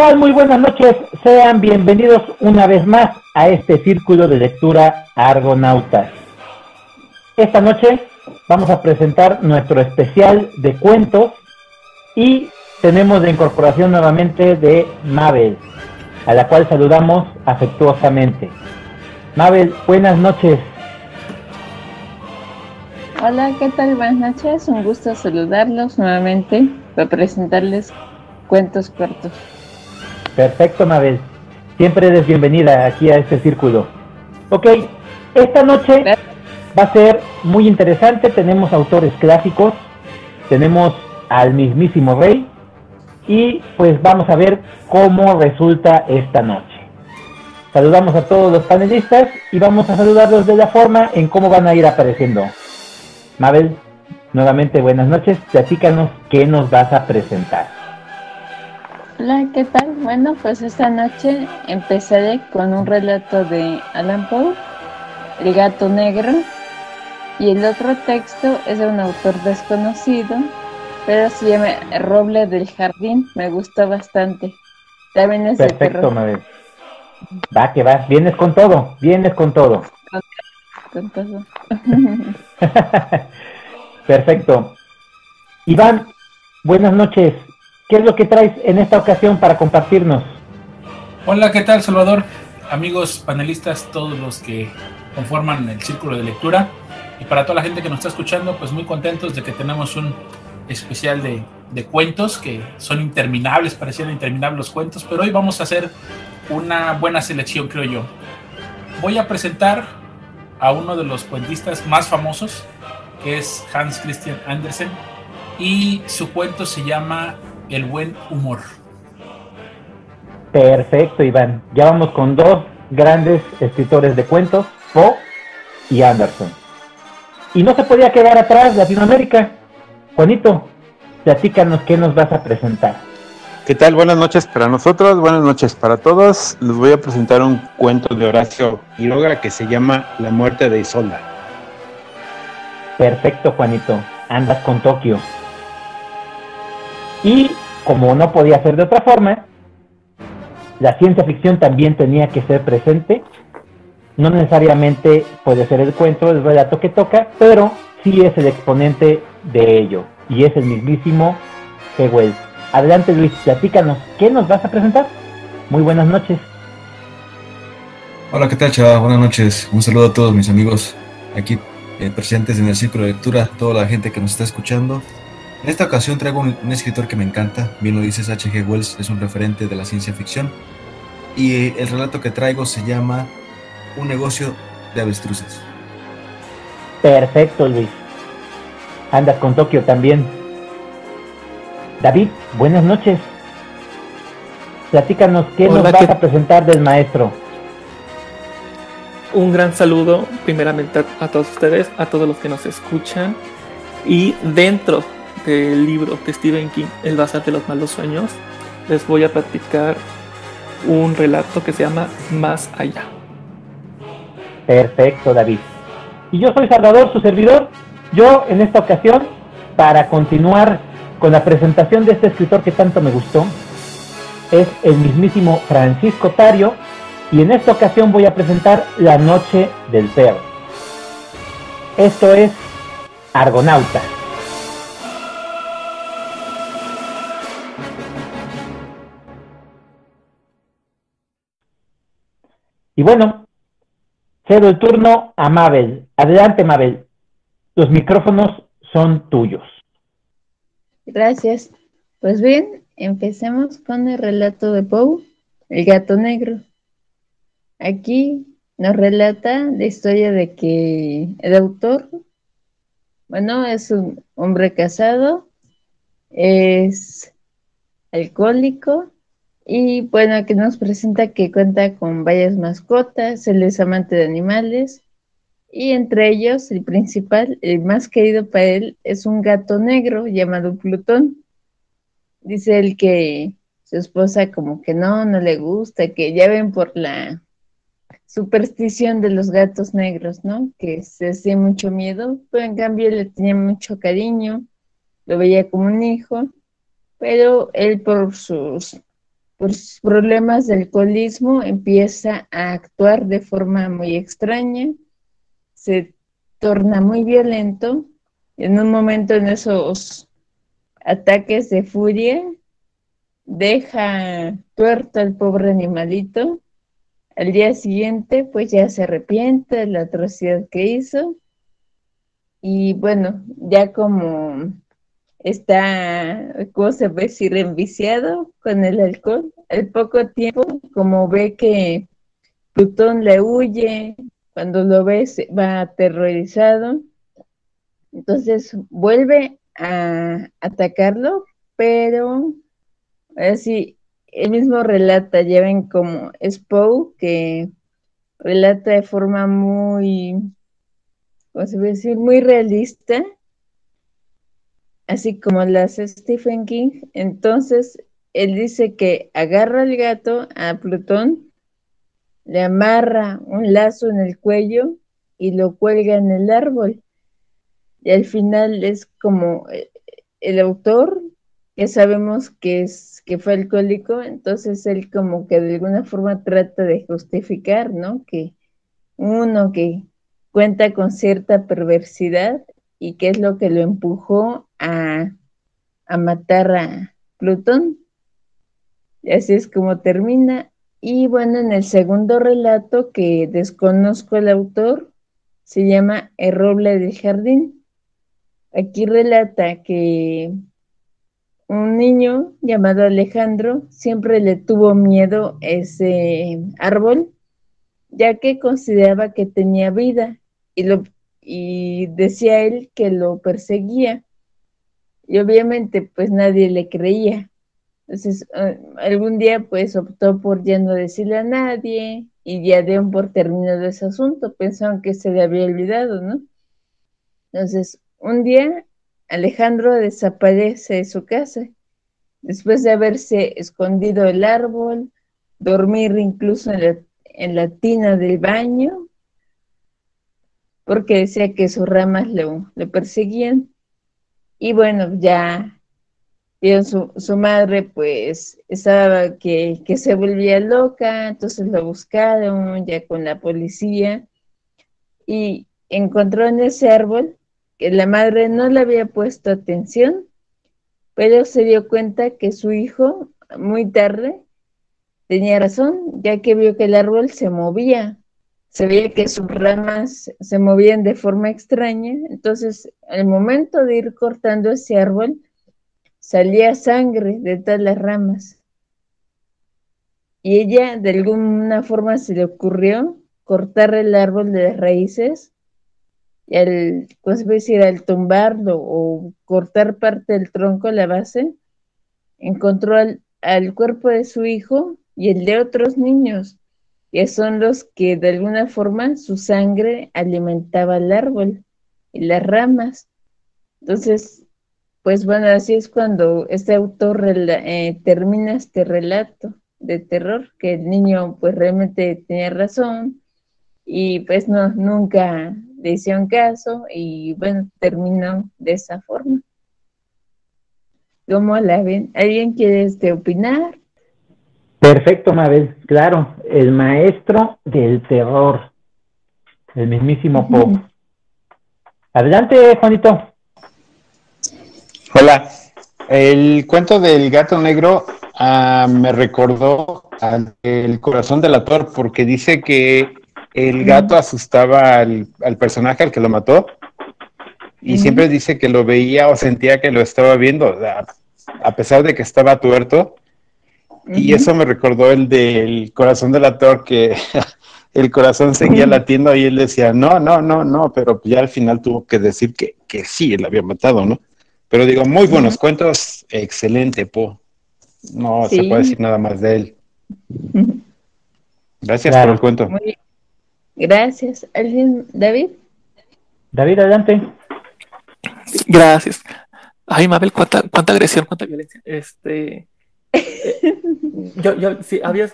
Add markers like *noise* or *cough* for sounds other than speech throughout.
¿Qué tal? Muy buenas noches. Sean bienvenidos una vez más a este círculo de lectura Argonautas. Esta noche vamos a presentar nuestro especial de cuentos y tenemos la incorporación nuevamente de Mabel, a la cual saludamos afectuosamente. Mabel, buenas noches. Hola, ¿qué tal? Buenas noches. Un gusto saludarlos nuevamente para presentarles cuentos cortos. Perfecto, Mabel. Siempre eres bienvenida aquí a este círculo. Ok, esta noche va a ser muy interesante. Tenemos autores clásicos, tenemos al mismísimo rey y pues vamos a ver cómo resulta esta noche. Saludamos a todos los panelistas y vamos a saludarlos de la forma en cómo van a ir apareciendo. Mabel, nuevamente buenas noches. Platícanos qué nos vas a presentar. Hola, ¿qué tal? Bueno, pues esta noche empezaré con un relato de Alan Poe, El gato negro, y el otro texto es de un autor desconocido, pero se llama Roble del Jardín, me gustó bastante. También es Perfecto, Mabel. Va, que va, vienes con todo, vienes con todo. Con, todo. *laughs* Perfecto. Iván, buenas noches. ¿Qué es lo que traes en esta ocasión para compartirnos? Hola, ¿qué tal Salvador? Amigos panelistas, todos los que conforman el círculo de lectura y para toda la gente que nos está escuchando, pues muy contentos de que tenemos un especial de, de cuentos que son interminables, parecían interminables los cuentos, pero hoy vamos a hacer una buena selección, creo yo. Voy a presentar a uno de los cuentistas más famosos, que es Hans Christian Andersen, y su cuento se llama el buen humor. Perfecto, Iván. Ya vamos con dos grandes escritores de cuentos, Poe y Anderson. Y no se podía quedar atrás Latinoamérica. Juanito, platícanos qué nos vas a presentar. ¿Qué tal? Buenas noches para nosotros, buenas noches para todos. Les voy a presentar un cuento de Horacio Quiroga que se llama La muerte de Isolda. Perfecto, Juanito. Andas con Tokio. Y como no podía ser de otra forma, la ciencia ficción también tenía que ser presente. No necesariamente puede ser el cuento, el relato que toca, pero sí es el exponente de ello. Y es el mismísimo Hewell. Adelante Luis, platícanos, ¿qué nos vas a presentar? Muy buenas noches. Hola, ¿qué tal, chaval? Buenas noches. Un saludo a todos mis amigos aquí eh, presentes en el círculo de lectura, toda la gente que nos está escuchando. En esta ocasión traigo un, escritor que me encanta, bien lo dices, H.G. Wells es un referente de la ciencia ficción y el relato que traigo se llama Un negocio de avestruces. Perfecto, Luis. Andas con Tokio también. David, buenas noches. Platícanos qué nos vas a presentar del maestro. Un gran saludo primeramente a todos ustedes, a todos los que nos escuchan y dentro del libro de Stephen King, El Bazar de los Malos Sueños, les voy a platicar un relato que se llama Más Allá. Perfecto, David. Y yo soy Salvador, su servidor. Yo, en esta ocasión, para continuar con la presentación de este escritor que tanto me gustó, es el mismísimo Francisco Tario, y en esta ocasión voy a presentar La Noche del Perro. Esto es Argonauta. Y bueno, cedo el turno a Mabel. Adelante, Mabel. Los micrófonos son tuyos. Gracias. Pues bien, empecemos con el relato de Poe, el gato negro. Aquí nos relata la historia de que el autor, bueno, es un hombre casado, es alcohólico y bueno, aquí nos presenta que cuenta con varias mascotas, él es amante de animales y entre ellos el principal, el más querido para él, es un gato negro llamado Plutón. Dice él que su esposa como que no, no le gusta, que ya ven por la superstición de los gatos negros, ¿no? Que se hacía mucho miedo, pero en cambio le tenía mucho cariño, lo veía como un hijo, pero él por sus por sus problemas de alcoholismo empieza a actuar de forma muy extraña, se torna muy violento, en un momento en esos ataques de furia, deja tuerto al pobre animalito, al día siguiente pues ya se arrepiente de la atrocidad que hizo, y bueno, ya como está, ¿cómo se puede decir?, enviciado con el alcohol. Al poco tiempo, como ve que Plutón le huye, cuando lo ve va aterrorizado, entonces vuelve a atacarlo, pero así, él mismo relata, ya ven como Spow, que relata de forma muy, ¿cómo se puede decir?, muy realista, así como las Stephen King. Entonces, él dice que agarra al gato a Plutón, le amarra un lazo en el cuello y lo cuelga en el árbol. Y al final es como eh, el autor, que sabemos que es que fue alcohólico, entonces él como que de alguna forma trata de justificar, ¿no? Que uno que cuenta con cierta perversidad y qué es lo que lo empujó a, matar a Plutón. Y así es como termina. Y bueno, en el segundo relato que desconozco el autor, se llama El roble del jardín. Aquí relata que un niño llamado Alejandro siempre le tuvo miedo a ese árbol, ya que consideraba que tenía vida y lo y decía él que lo perseguía. Y obviamente pues nadie le creía. Entonces ah, algún día pues optó por ya no decirle a nadie y ya dio por terminado ese asunto. Pensaban que se le había olvidado, ¿no? Entonces un día Alejandro desaparece de su casa después de haberse escondido el árbol, dormir incluso en la, en la tina del baño porque decía que sus ramas lo, perseguían. Y bueno, ya su, su madre pues estaba que, que se volvía loca, entonces lo buscaron ya con la policía y encontró en ese árbol que la madre no le había puesto atención, pero se dio cuenta que su hijo muy tarde tenía razón, ya que vio que el árbol se movía se veía que sus ramas se movían de forma extraña, entonces al momento de ir cortando ese árbol, salía sangre de todas las ramas. Y ella de alguna forma se le ocurrió cortar el árbol de las raíces y al, ¿cómo se decir? al tumbarlo o cortar parte del tronco, la base, encontró al cuerpo de su hijo y el de otros niños que son los que de alguna forma su sangre alimentaba el árbol y las ramas. Entonces, pues bueno, así es cuando este autor eh, termina este relato de terror, que el niño pues realmente tenía razón y pues no, nunca le hicieron caso y bueno, terminó de esa forma. ¿Cómo la ven? ¿Alguien quiere este, opinar? Perfecto, Mabel. Claro, el maestro del terror, el mismísimo Pop. Adelante, Juanito. Hola. El cuento del gato negro ah, me recordó al el corazón del actor porque dice que el gato asustaba al, personaje al que lo mató y siempre dice que lo veía o sentía que lo estaba viendo, a pesar de que estaba tuerto y eso me recordó el del corazón del actor que *laughs* el corazón seguía latiendo y él decía, no, no, no, no, pero ya al final tuvo que decir que, que sí, él había matado, ¿no? Pero digo, muy buenos cuentos, excelente, Po. No se puede decir nada más de él. Gracias por el cuento. Gracias. ¿Alguien, David? David, adelante. Gracias. Ay, Mabel, cuánta, cuánta agresión, cuánta violencia. Este, yo, yo sí, había,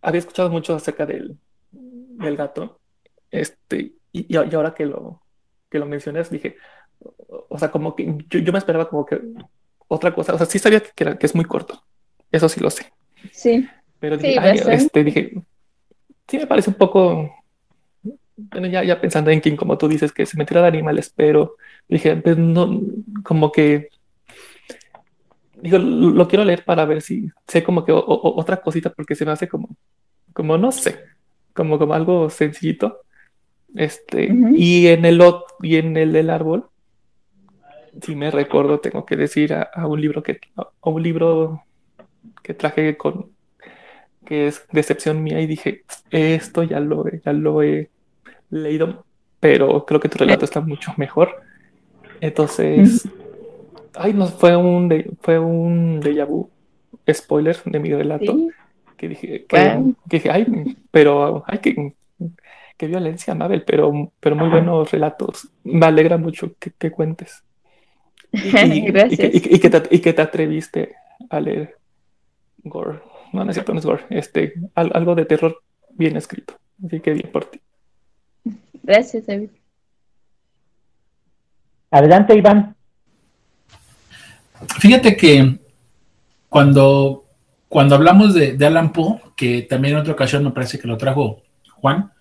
había escuchado mucho acerca del, del gato. Este, y, y, ahora que lo, que lo mencionas, dije, o sea, como que yo, yo me esperaba como que otra cosa. O sea, sí sabía que, que, es muy corto. Eso sí lo sé. Sí. Pero Sí, dije, ay, bastante. este, dije, sí me parece un poco, bueno, ya, ya pensando en King, como tú dices, que se me tira de animales, pero dije, pues no, como que, digo, lo, quiero leer para ver si sé como que o- o- otra cosita, porque se me hace como, como no sé, como, como algo sencillito. Este, Ujú. y en el y en el del árbol, si me recuerdo, tengo que decir a, a un libro que, a un libro que traje con que es decepción mía y dije, esto ya lo, ya lo he leído, pero creo que tu relato está mucho mejor. Entonces, ay, no, fue un, de- fue un déjà vu, spoiler de mi relato, Sí. que dije, que, que dije, ay, pero, ay, qué, qué violencia, Mabel, pero, pero muy buenos relatos. Me alegra mucho que, que cuentes. *laughs* Y, que, Gracias. y que- y que te, y que te atreviste a leer gore. No, no es cierto, no es gore. Este, al- algo de terror bien escrito. Así que bien por ti. Gracias, David. Adelante, Iván. Fíjate que cuando, cuando hablamos de, de Alan Poe, que también en otra ocasión me parece que lo trajo Juan,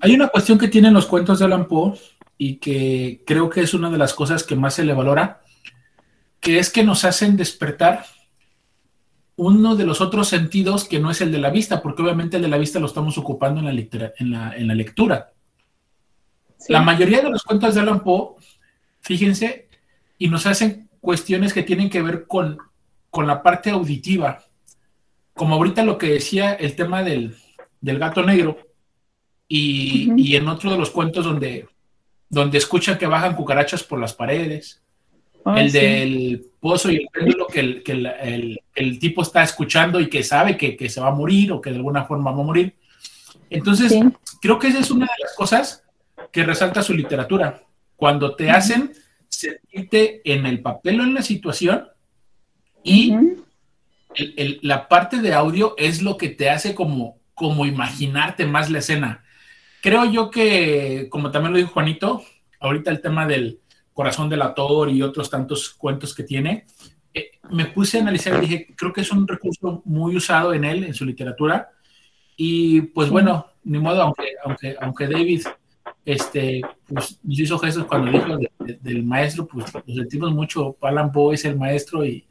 hay una cuestión que tienen los cuentos de Alan Poe y que creo que es una de las cosas que más se le valora, que es que nos hacen despertar uno de los otros sentidos que no es el de la vista, porque obviamente el de la vista lo estamos ocupando en la, litera- en la, en la lectura. Sí. La mayoría de los cuentos de Alan Poe, fíjense, y nos hacen cuestiones que tienen que ver con, con la parte auditiva. Como ahorita lo que decía el tema del, del gato negro, y, Ujú. y en otro de los cuentos donde, donde escuchan que bajan cucarachas por las paredes, Ah, el sí. del pozo y el péndulo que, el, que el, el- el tipo está escuchando y que sabe que, que se va a morir o que de alguna forma va a morir. Entonces, Sí. creo que esa es una de las cosas que resalta su literatura. Cuando te hacen sentirte en el papel o en la situación y Ujú. el- el- la parte de audio es lo que te hace como, como imaginarte más la escena. Creo yo que, como también lo dijo Juanito, ahorita el tema del corazón del autor y otros tantos cuentos que tiene, eh, me puse a analizar y dije, creo que es un recurso muy usado en él, en su literatura. Y pues bueno, ni modo, aunque, aunque, aunque David este, pues, nos hizo gestos cuando dijo de- de- del maestro, pues lo sentimos mucho. Alan Poe es el maestro y,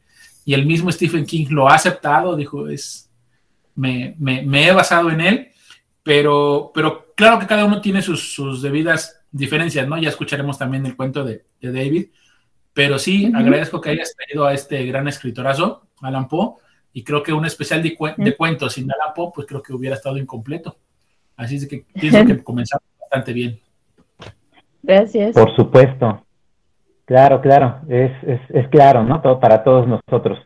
y el mismo Stephen King lo ha aceptado, dijo, es, me, me, me he basado en él, pero, pero claro que cada uno tiene sus, sus debidas diferencias, ¿no? Ya escucharemos también el cuento de, de David, pero sí, agradezco que hayas traído a este gran escritorazo, Alan Poe, y creo que un especial de, cuen- de cuentos sin Alan Poe, pues creo que hubiera estado incompleto. Así es que pienso que *laughs* comenzamos bastante bien. Gracias. Por supuesto. Claro, claro. Es, es, claro, ¿no? Todo, para todos nosotros.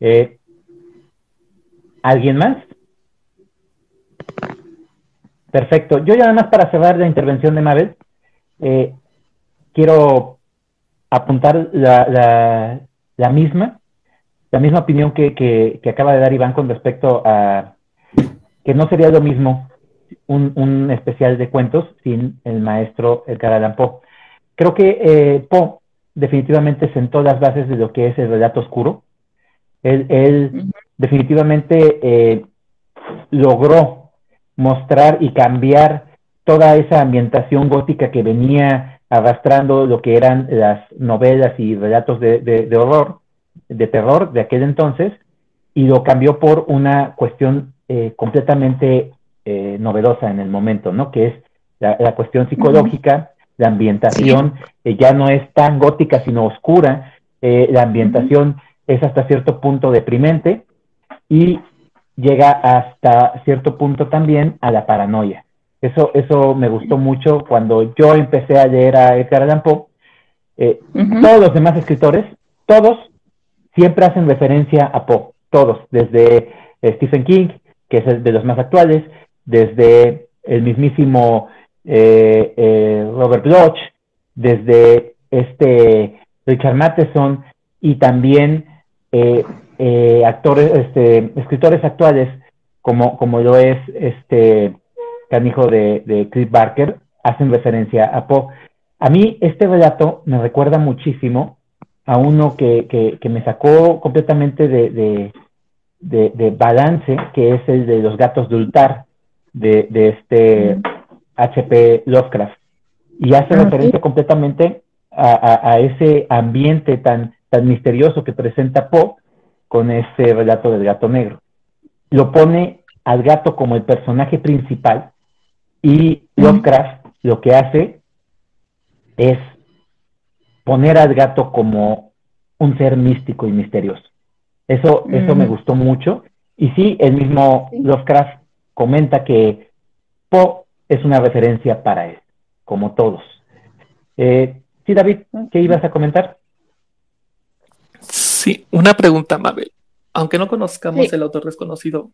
Eh, ¿Alguien más? Perfecto. Yo ya nada más para cerrar la intervención de Mabel, eh, quiero apuntar la, la, la misma, la misma opinión que, que, que acaba de dar Iván con respecto a que no sería lo mismo un, un especial de cuentos sin el maestro Edgar Allan Poe. Creo que eh, Poe definitivamente sentó las bases de lo que es el relato oscuro. Él, definitivamente eh, logró mostrar y cambiar toda esa ambientación gótica que venía arrastrando lo que eran las novelas y relatos de, de- de horror, de terror de aquel entonces, y lo cambió por una cuestión eh, completamente eh, novedosa en el momento, ¿no? Que es la, la cuestión psicológica, la ambientación, eh, ya no es tan gótica, sino oscura, eh, la ambientación es hasta cierto punto deprimente y llega hasta cierto punto también a la paranoia. Eso, eso me gustó mucho cuando yo empecé a leer a Edgar Allan Poe. eh, todos los demás escritores, todos siempre hacen referencia a Poe, todos, desde eh, Stephen King, que es el de los más actuales, desde el mismísimo eh, eh, Robert Bloch, desde este Richard Matheson y también eh, eh, actores, este, escritores actuales como, como lo es este canijo de, de Chris Barker, hacen referencia a Poe. A mí este relato me recuerda muchísimo a uno que, que, que me sacó completamente de, de, de, balance, que es el de los gatos de Ultar, de, este HP Lovecraft. Y hace ah, referencia completamente a, ese ambiente tan, tan misterioso que presenta Poe con ese relato del gato negro. Lo pone al gato como el personaje principal y Lovecraft lo que hace es poner al gato como un ser místico y misterioso. Eso, eso me gustó mucho. Y sí, el mismo Lovecraft comenta que Poe es una referencia para él, como todos. Eh, sí, David, ¿qué ibas a comentar? Sí, una pregunta, Mabel. Aunque no conozcamos el autor desconocido,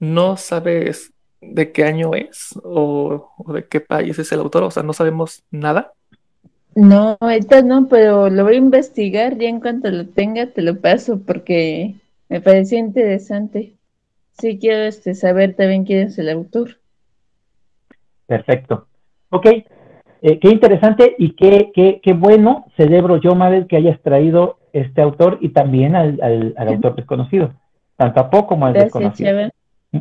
¿no sabes de qué año es o, de qué país es el autor? O sea, ¿no sabemos nada? No, ahorita no, pero lo voy a investigar y en cuanto lo tenga te lo paso porque me pareció interesante. Sí quiero este, saber también quién es el autor. Perfecto. Ok, eh, qué interesante y qué, qué, qué, bueno celebro yo, Mabel, que hayas traído este autor y también al, al, autor desconocido, tanto a poco como al desconocido. Mm.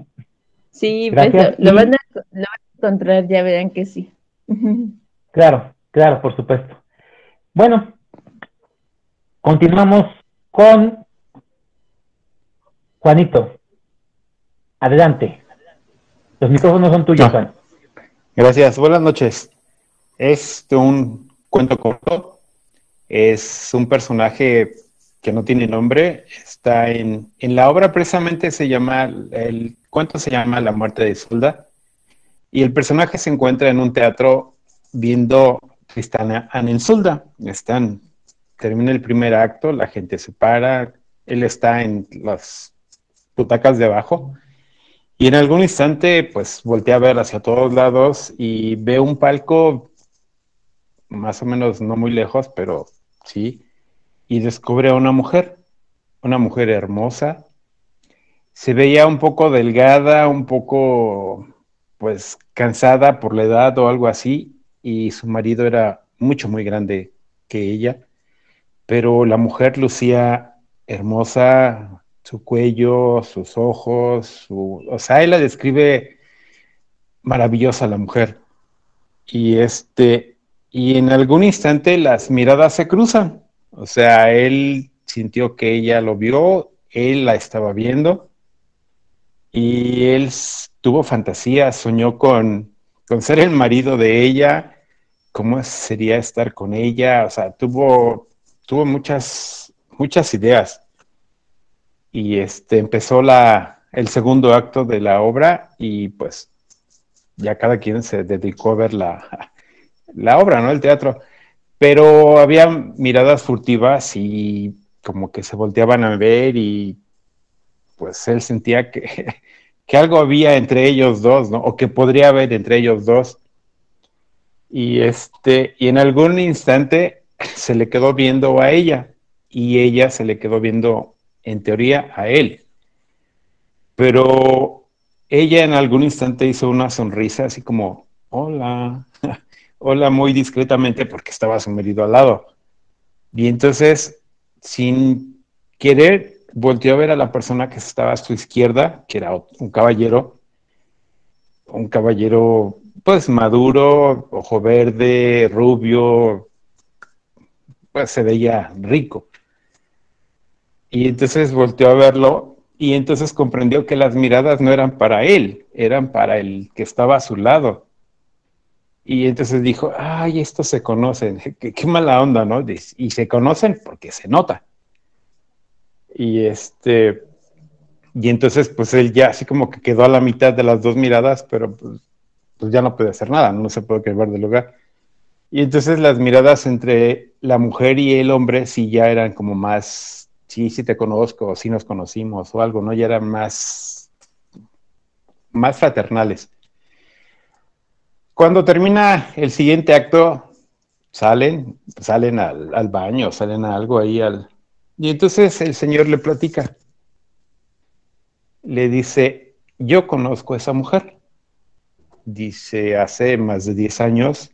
Sí, pues, lo, van a, encontrar, ya verán que sí. *laughs* Claro, claro, por supuesto. Bueno, continuamos con Juanito. Adelante. Los micrófonos son tuyos, Juan. Gracias, buenas noches. Es un cuento corto. Es un personaje que no tiene nombre. Está en, en la obra precisamente se llama, el cuento se llama La muerte de Isolda. Y el personaje se encuentra en un teatro viendo Tristana en Isolda. Están, termina el primer acto, la gente se para, él está en las butacas de abajo. Y en algún instante, pues voltea a ver hacia todos lados y ve un palco más o menos no muy lejos, pero sí, y descubre a una mujer, una mujer hermosa. Se veía un poco delgada, un poco, pues, cansada por la edad o algo así, y su marido era mucho, muy grande que ella, pero la mujer lucía hermosa, su cuello, sus ojos, su... o sea, él la describe maravillosa la mujer. Y este, y en algún instante las miradas se cruzan. O sea, él sintió que ella lo vio, él la estaba viendo y él tuvo fantasía, soñó con, con ser el marido de ella, cómo sería estar con ella, o sea, tuvo, tuvo muchas, muchas ideas. Y este empezó la, el segundo acto de la obra y pues ya cada quien se dedicó a ver la, *laughs* la obra, ¿no? El teatro. Pero había miradas furtivas y como que se volteaban a ver y pues él sentía que, *laughs* que algo había entre ellos dos, ¿no? O que podría haber entre ellos dos. Y este, y en algún instante se le quedó viendo a ella y ella se le quedó viendo en teoría a él. Pero ella en algún instante hizo una sonrisa así como, hola, *laughs* hola muy discretamente porque estaba su marido al lado. Y entonces, sin querer, volteó a ver a la persona que estaba a su izquierda, que era un caballero, un caballero pues maduro, ojo verde, rubio, pues se veía rico. Y entonces volteó a verlo y entonces comprendió que las miradas no eran para él, eran para el que estaba a su lado. Y entonces dijo, ay, estos se conocen, qué, mala onda, ¿no? Y se conocen porque se nota. Y este, y entonces pues él ya así como que quedó a la mitad de las dos miradas, pero pues, pues ya no puede hacer nada, no se puede quedar del lugar. Y entonces las miradas entre la mujer y el hombre sí ya eran como más, sí, sí te conozco, sí nos conocimos o algo, ¿no? Ya eran más, más fraternales. Cuando termina el siguiente acto, salen, salen al, baño, salen a algo ahí al... Y entonces el señor le platica. Le dice, yo conozco a esa mujer. Dice, hace más de 10 años,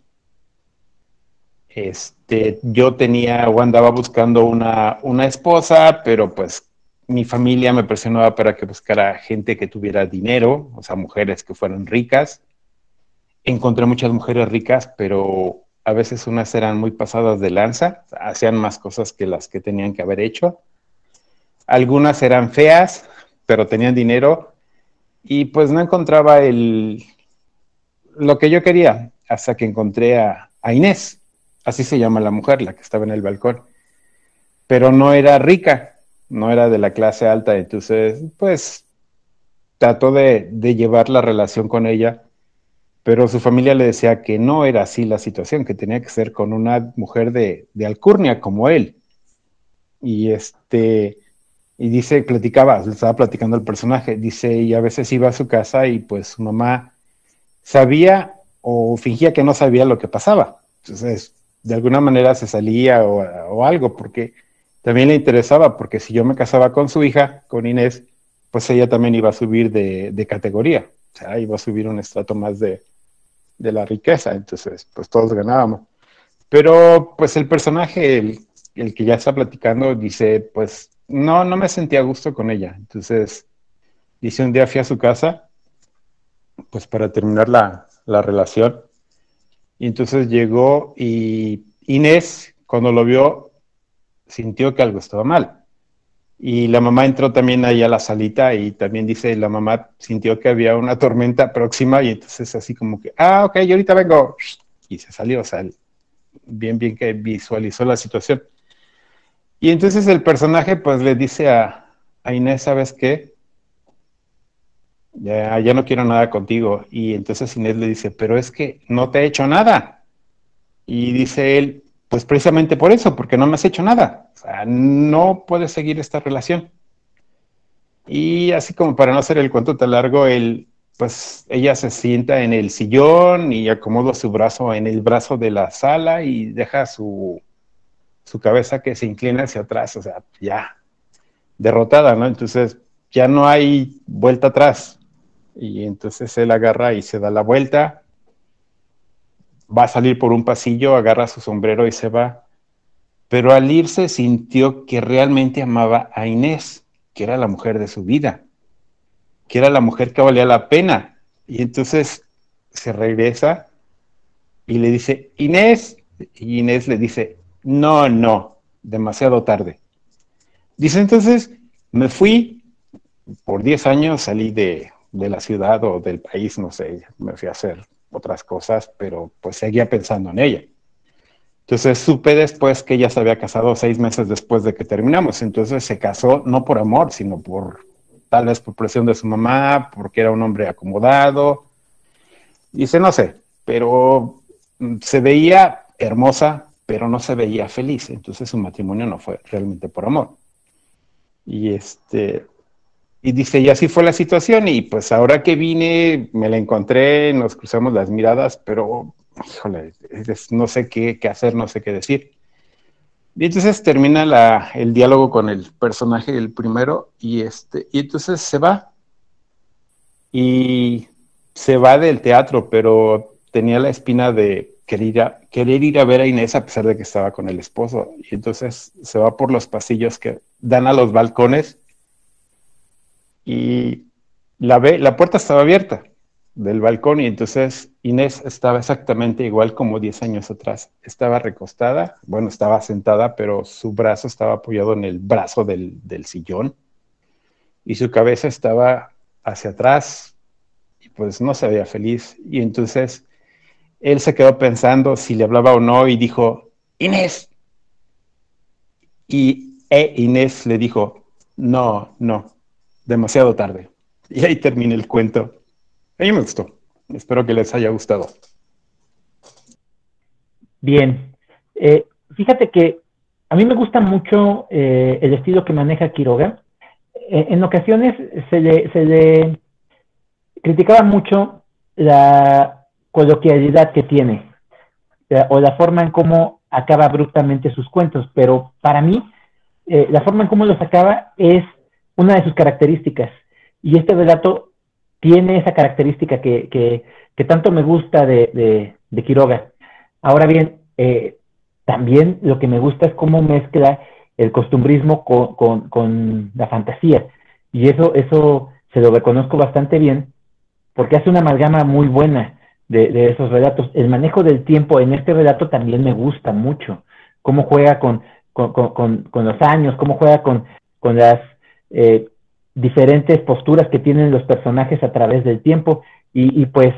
este, yo tenía o andaba buscando una, una esposa, pero pues mi familia me presionaba para que buscara gente que tuviera dinero, o sea, mujeres que fueran ricas. Encontré muchas mujeres ricas, pero a veces unas eran muy pasadas de lanza, hacían más cosas que las que tenían que haber hecho. Algunas eran feas, pero tenían dinero y pues no encontraba el lo que yo quería hasta que encontré a Inés, así se llama la mujer, la que estaba en el balcón, pero no era rica, no era de la clase alta, entonces pues trató de, llevar la relación con ella pero su familia le decía que no era así la situación, que tenía que ser con una mujer de, de alcurnia como él. Y este, y dice, platicaba, estaba platicando el personaje, dice, y a veces iba a su casa y pues su mamá sabía o fingía que no sabía lo que pasaba. Entonces, de alguna manera se salía o, algo, porque también le interesaba, porque si yo me casaba con su hija, con Inés, pues ella también iba a subir de, de categoría, o sea, iba a subir un estrato más de, de la riqueza, entonces pues todos ganábamos. Pero pues el personaje, el, el, que ya está platicando, dice, pues no, no me sentía a gusto con ella. Entonces, dice, un día fui a su casa, pues para terminar la, la relación, y entonces llegó y Inés, cuando lo vio, sintió que algo estaba mal. Y la mamá entró también ahí a la salita y también dice, la mamá sintió que había una tormenta próxima y entonces así como que, ah, ok, yo ahorita vengo. Y se salió, o sea, bien, bien que visualizó la situación. Y entonces el personaje pues le dice a, a Inés, ¿sabes qué? Ya, ya no quiero nada contigo. Y entonces Inés le dice, pero es que no te he hecho nada. Y dice él, pues precisamente por eso, porque no me has hecho nada. O sea, no puedes seguir esta relación. Y así como para no hacer el cuento tan largo, él, pues ella se sienta en el sillón y acomoda su brazo en el brazo de la sala y deja su, su cabeza que se inclina hacia atrás, o sea, ya derrotada, ¿no? Entonces ya no hay vuelta atrás. Y entonces él agarra y se da la vuelta va a salir por un pasillo, agarra su sombrero y se va. Pero al irse sintió que realmente amaba a Inés, que era la mujer de su vida, que era la mujer que valía la pena. Y entonces se regresa y le dice, Inés, y Inés le dice, no, no, demasiado tarde. Dice entonces, me fui, por 10 años salí de, de la ciudad o del país, no sé, me fui a hacer otras cosas, pero pues seguía pensando en ella. Entonces supe después que ella se había casado seis meses después de que terminamos. Entonces se casó no por amor, sino por tal vez por presión de su mamá, porque era un hombre acomodado. Dice, no sé, pero mm, se veía hermosa, pero no se veía feliz. Entonces su matrimonio no fue realmente por amor. Y este, y dice, y así fue la situación, y pues ahora que vine, me la encontré, nos cruzamos las miradas, pero, híjole, no sé qué, qué hacer, no sé qué decir. Y entonces termina el diálogo con el personaje del primero, y, este, y entonces se va. Y se va del teatro, pero tenía la espina de querer querer ir a ver a Inés a pesar de que estaba con el esposo. Y entonces se va por los pasillos que dan a los balcones y la, ve, la puerta estaba abierta del balcón y entonces Inés estaba exactamente igual como 10 años atrás. Estaba recostada, bueno, estaba sentada, pero su brazo estaba apoyado en el brazo del, del sillón y su cabeza estaba hacia atrás y pues no se veía feliz. Y entonces él se quedó pensando si le hablaba o no y dijo, Inés. Y e Inés le dijo, no, no, demasiado tarde. Y ahí termina el cuento. A mí me gustó. Espero que les haya gustado. Bien. Eh, fíjate que a mí me gusta mucho eh, el estilo que maneja Quiroga. Eh, en ocasiones se le, se le criticaba mucho la coloquialidad que tiene o la forma en cómo acaba abruptamente sus cuentos, pero para mí la forma en cómo los acaba es una de sus características. Y este relato tiene esa característica que, tanto me gusta de, Quiroga. Ahora bien, eh, también lo que me gusta es cómo mezcla el costumbrismo con, la fantasía. Y eso, eso se lo reconozco bastante bien, porque hace una amalgama muy buena de, esos relatos. El manejo del tiempo en este relato también me gusta mucho, cómo juega con, los años, cómo juega con, las eh, diferentes posturas que tienen los personajes a través del tiempo. Y, pues,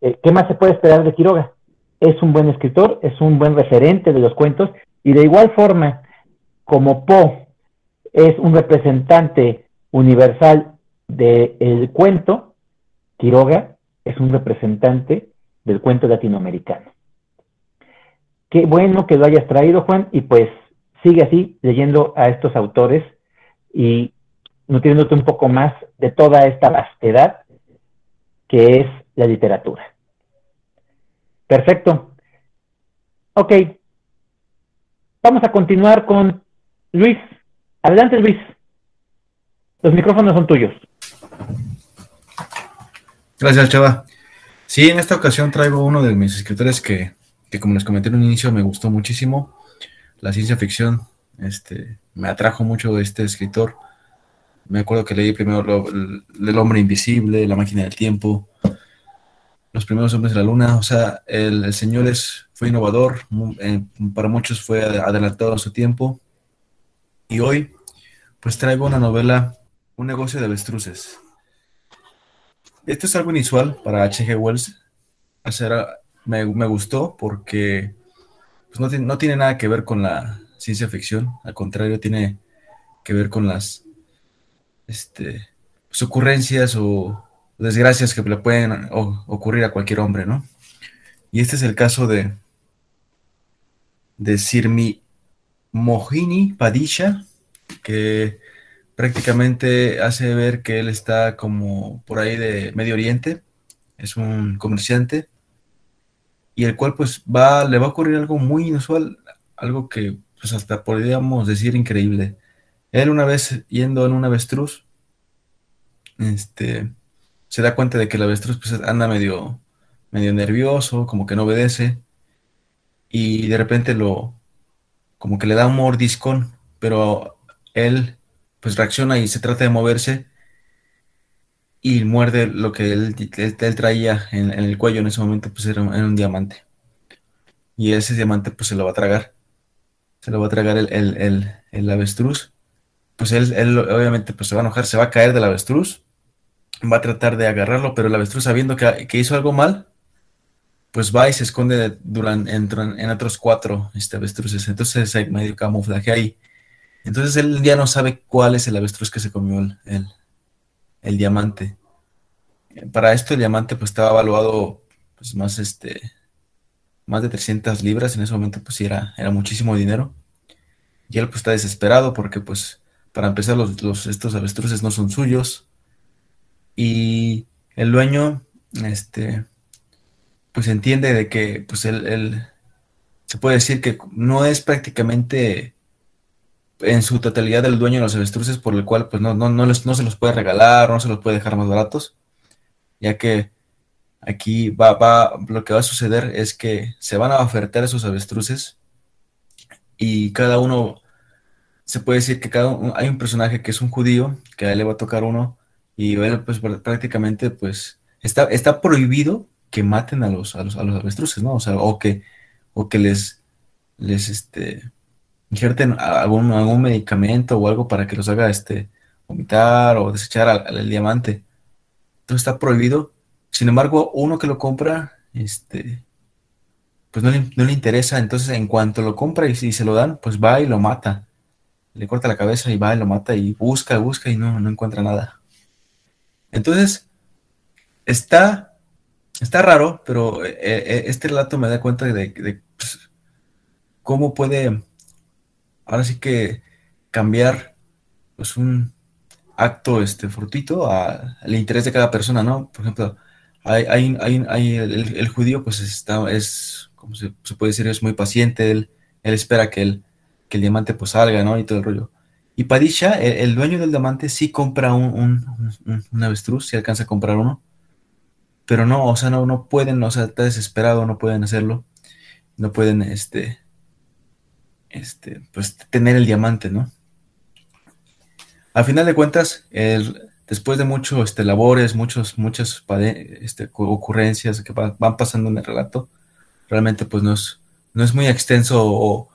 eh, ¿qué más se puede esperar de Quiroga? Es un buen escritor, es un buen referente de los cuentos, y de igual forma, como Poe es un representante universal del cuento, Quiroga es un representante del cuento latinoamericano. Qué bueno que lo hayas traído, Juan, y pues sigue así leyendo a estos autores y nutriéndote un poco más de toda esta vastedad que es la literatura. Perfecto. Ok. Vamos a continuar con Luis. Adelante, Luis. Los micrófonos son tuyos. Gracias, Chava. Sí, en esta ocasión traigo uno de mis escritores que, como les comenté en un inicio, me gustó muchísimo. La ciencia ficción. Este, me atrajo mucho este escritor. Me acuerdo que leí primero El hombre invisible, La máquina del tiempo, Los primeros hombres de la luna. O sea, el, señor es, fue innovador, eh, para muchos fue adelantado a su tiempo. Y hoy, pues traigo una novela, Un negocio de avestruces. Esto es algo inusual para H.G. Wells. Hacer, me, me gustó porque pues, no, no tiene nada que ver con la ciencia ficción, al contrario, tiene que ver con las este, pues, ocurrencias o desgracias que le pueden ocurrir a cualquier hombre, ¿no? Y este es el caso de, de Sirmi Mohini Padisha, que prácticamente hace ver que él está como por ahí de Medio Oriente, es un comerciante, y el cual pues va, le va a ocurrir algo muy inusual, algo que pues hasta podríamos decir increíble. Él una vez yendo en un avestruz, este, se da cuenta de que el avestruz pues anda medio, medio nervioso, como que no obedece, y de repente lo, como que le da un mordiscón, pero él pues reacciona y se trata de moverse y muerde lo que él, traía en, el cuello en ese momento, pues era, un diamante. Y ese diamante pues se lo va a tragar. Se lo va a tragar el, avestruz. Pues él, obviamente pues se va a enojar, se va a caer del avestruz. Va a tratar de agarrarlo, pero el avestruz sabiendo que, hizo algo mal, pues va y se esconde durante, en, en, otros cuatro este, avestruces. Entonces hay medio camuflaje ahí. Entonces él ya no sabe cuál es el avestruz que se comió el, diamante. Para esto el diamante pues estaba evaluado pues más este más de 300 libras en ese momento pues era, era muchísimo dinero. Y él pues está desesperado porque pues para empezar los, estos avestruces no son suyos. Y el dueño este pues entiende de que pues se puede decir que no es prácticamente en su totalidad el dueño de los avestruces, por el cual pues no, no, no, no se los puede regalar, no se los puede dejar más baratos, ya que aquí va, va, lo que va a suceder es que se van a ofertar esos avestruces y cada uno, se puede decir que cada uno, hay un personaje que es un judío, que a él le va a tocar uno, y pues prácticamente pues está, está prohibido que maten a los, a los, a los avestruces, ¿no? O sea, o que, o que les, les, este, injerten algún, algún medicamento o algo para que los haga este, vomitar o desechar al, diamante. Entonces está prohibido. Sin embargo, uno que lo compra, este, pues no le, interesa. Entonces, en cuanto lo compra y, si se lo dan, pues va y lo mata. Le corta la cabeza y va y lo mata y busca, busca y no, no encuentra nada. Entonces, está, está raro, pero eh, eh, este relato me da cuenta de, pues, cómo puede ahora sí que cambiar pues un acto este fortuito al interés de cada persona, ¿no? Por ejemplo, hay, hay, el, judío pues está, es, como se, puede decir, es muy paciente, él, él espera que el, que el diamante pues salga, ¿no? Y todo el rollo. Y Padisha, el, dueño del diamante, sí compra un, un, avestruz, si alcanza a comprar uno, pero no, o sea, no, no pueden, o sea, está desesperado, no pueden hacerlo, no pueden, este, este, pues tener el diamante, ¿no? Al final de cuentas, después de muchos este, labores, muchos, muchas este, ocurrencias que van pasando en el relato, realmente pues no es, no es muy extenso o,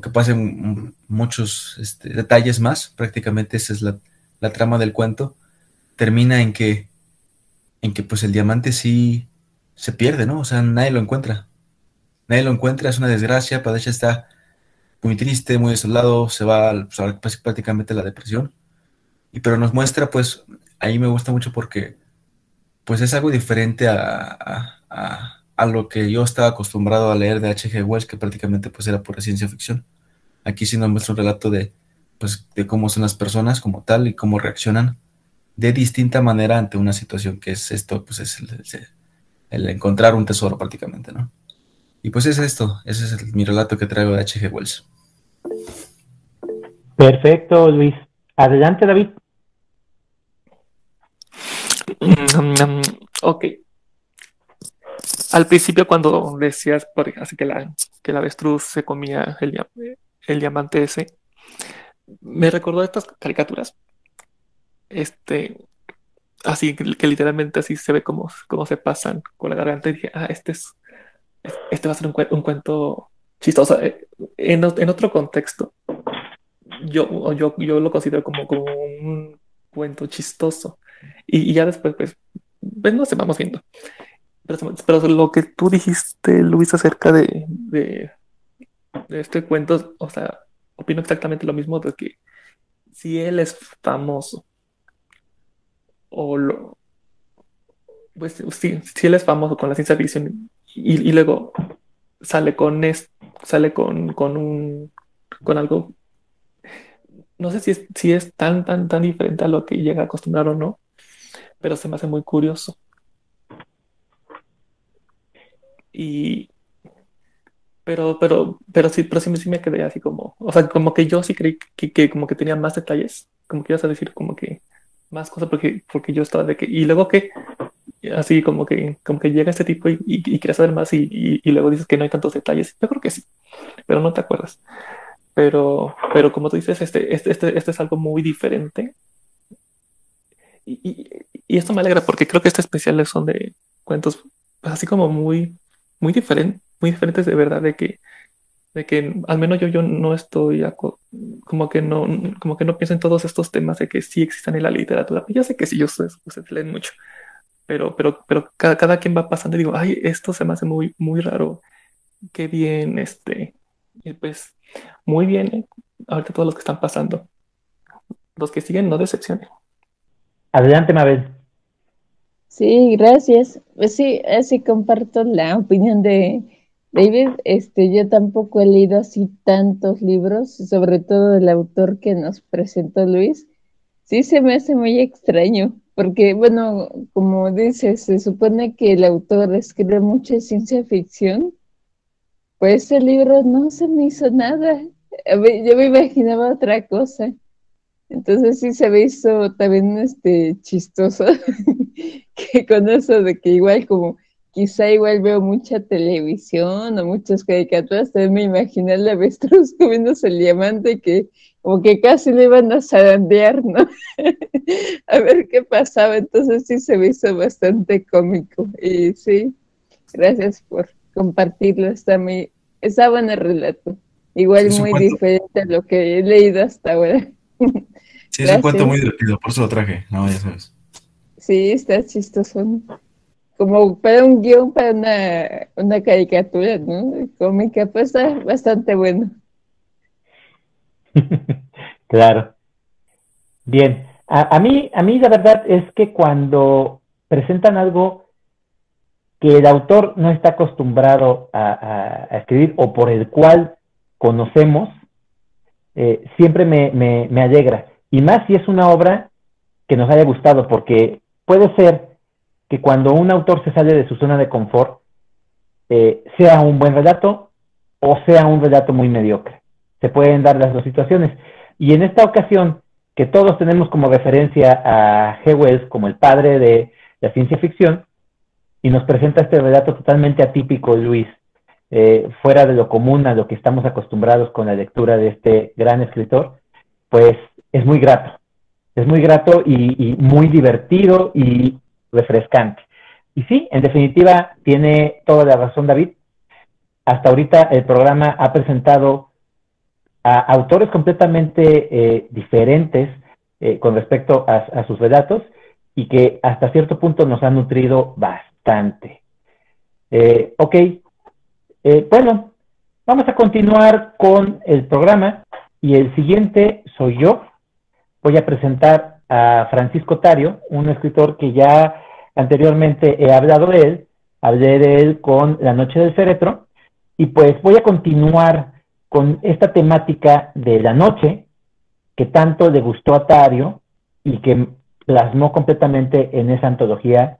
que pasen muchos este, detalles más, prácticamente esa es la, trama del cuento, termina en que, en que pues el diamante sí se pierde, ¿no? O sea, nadie lo encuentra. Nadie lo encuentra, es una desgracia, Padilla está muy triste, muy desolado, se va pues, prácticamente a la depresión. Y pero nos muestra, pues, ahí me gusta mucho porque pues es algo diferente a, lo que yo estaba acostumbrado a leer de H.G. Wells, que prácticamente pues era pura ciencia ficción. Aquí sí nos muestra un relato de, pues, de cómo son las personas como tal y cómo reaccionan de distinta manera ante una situación que es esto, pues es el, encontrar un tesoro prácticamente, ¿no? Y pues es esto, ese es mi relato que traigo de H.G. Wells. Perfecto, Luis. Adelante, David. Mm, ok. Al principio cuando decías así que la, que la avestruz se comía el, el diamante ese, me recordó estas caricaturas. Este, así que, literalmente así se ve cómo, cómo se pasan con la garganta y dije, ah, este es, este va a ser un, cuento chistoso. Eh, en, en, otro contexto, yo, yo, yo lo considero como, como un cuento chistoso. Y, ya después, pues, pues no vamos viendo. Pero, lo que tú dijiste, Luis, acerca de, este cuento, o sea, opino exactamente lo mismo de que si él es famoso, o lo, pues si, si él es famoso con la ciencia ficción y, y luego sale con sale con, con un con algo no sé si es, si es tan, tan, tan diferente a lo que llega a acostumbrar o no, pero se me hace muy curioso. Y, pero, pero, pero sí, pero sí, sí, me quedé así como, o sea, como que yo sí creí que, que, como que tenía más detalles, como que ibas a decir como que más cosas porque, porque yo estaba de que, y luego que, así como que, como que llega este tipo y, y, y quieres saber más y, y, luego dices que no hay tantos detalles, yo creo que sí, pero no te acuerdas. Pero, pero como tú dices, este, este, este, este es algo muy diferente. Y, esto me alegra porque creo que este especial son de cuentos pues, así como muy, muy, diferentes muy diferentes de verdad, de que, de que al menos yo, yo no estoy como que no, como que no pienso en todos estos temas de que sí existan en la literatura. Ya sé que sí, yo ustedes, ustedes leen mucho, pero, pero, pero cada, cada quien va pasando y digo, ay, esto se me hace muy, muy raro. Qué bien, este, pues muy bien, ¿eh? ahorita todos los que están pasando. Los que siguen no decepcionen. Adelante, Mabel. Sí, gracias. Pues sí, así comparto la opinión de David. Este, yo tampoco he leído así tantos libros, sobre todo del autor que nos presentó Luis. Sí, se me hace muy extraño, porque, bueno, como dices, se supone que el autor escribe mucha ciencia ficción, pues el libro no se me hizo nada. Yo me imaginaba otra cosa. Entonces sí se me hizo también este chistoso *laughs* que con eso de que igual como quizá igual veo mucha televisión o muchas caricaturas, también me imaginé la avestruz *laughs* comiéndose el diamante que como que casi le iban a zarandear, ¿no? *laughs* a ver qué pasaba, entonces sí se me hizo bastante cómico y sí, gracias por compartirlo. Está, muy, está bueno el relato. Igual muy diferente a lo que he leído hasta ahora. sí, es un cuento muy divertido, por eso lo traje. No, ya sabes. Sí, está chistoso. Como para un guion, para una, una caricatura, ¿no? Cómica, pues está bastante bueno. *laughs* claro. Bien. A, a, mí, a mí la verdad es que cuando presentan algo que el autor no está acostumbrado a, escribir o por el cual conocemos, eh, siempre me, me, alegra. Y más si es una obra que nos haya gustado, porque puede ser que cuando un autor se sale de su zona de confort, eh, sea un buen relato o sea un relato muy mediocre. Se pueden dar las dos situaciones. Y en esta ocasión, que todos tenemos como referencia a G. Wells como el padre de la ciencia ficción, y nos presenta este relato totalmente atípico, Luis, eh, fuera de lo común a lo que estamos acostumbrados con la lectura de este gran escritor, pues es muy grato. Es muy grato y, muy divertido y refrescante. Y sí, en definitiva, tiene toda la razón David. Hasta ahorita el programa ha presentado a autores completamente eh, diferentes eh, con respecto a, sus relatos y que hasta cierto punto nos han nutrido bastante. Eh, ok, bueno, vamos a continuar con el programa y el siguiente soy yo. Voy a presentar a Francisco Tario, un escritor que ya anteriormente he hablado de él, hablé de él con La Noche del Féretro, y pues voy a continuar con esta temática de la noche que tanto le gustó a Tario y que plasmó completamente en esa antología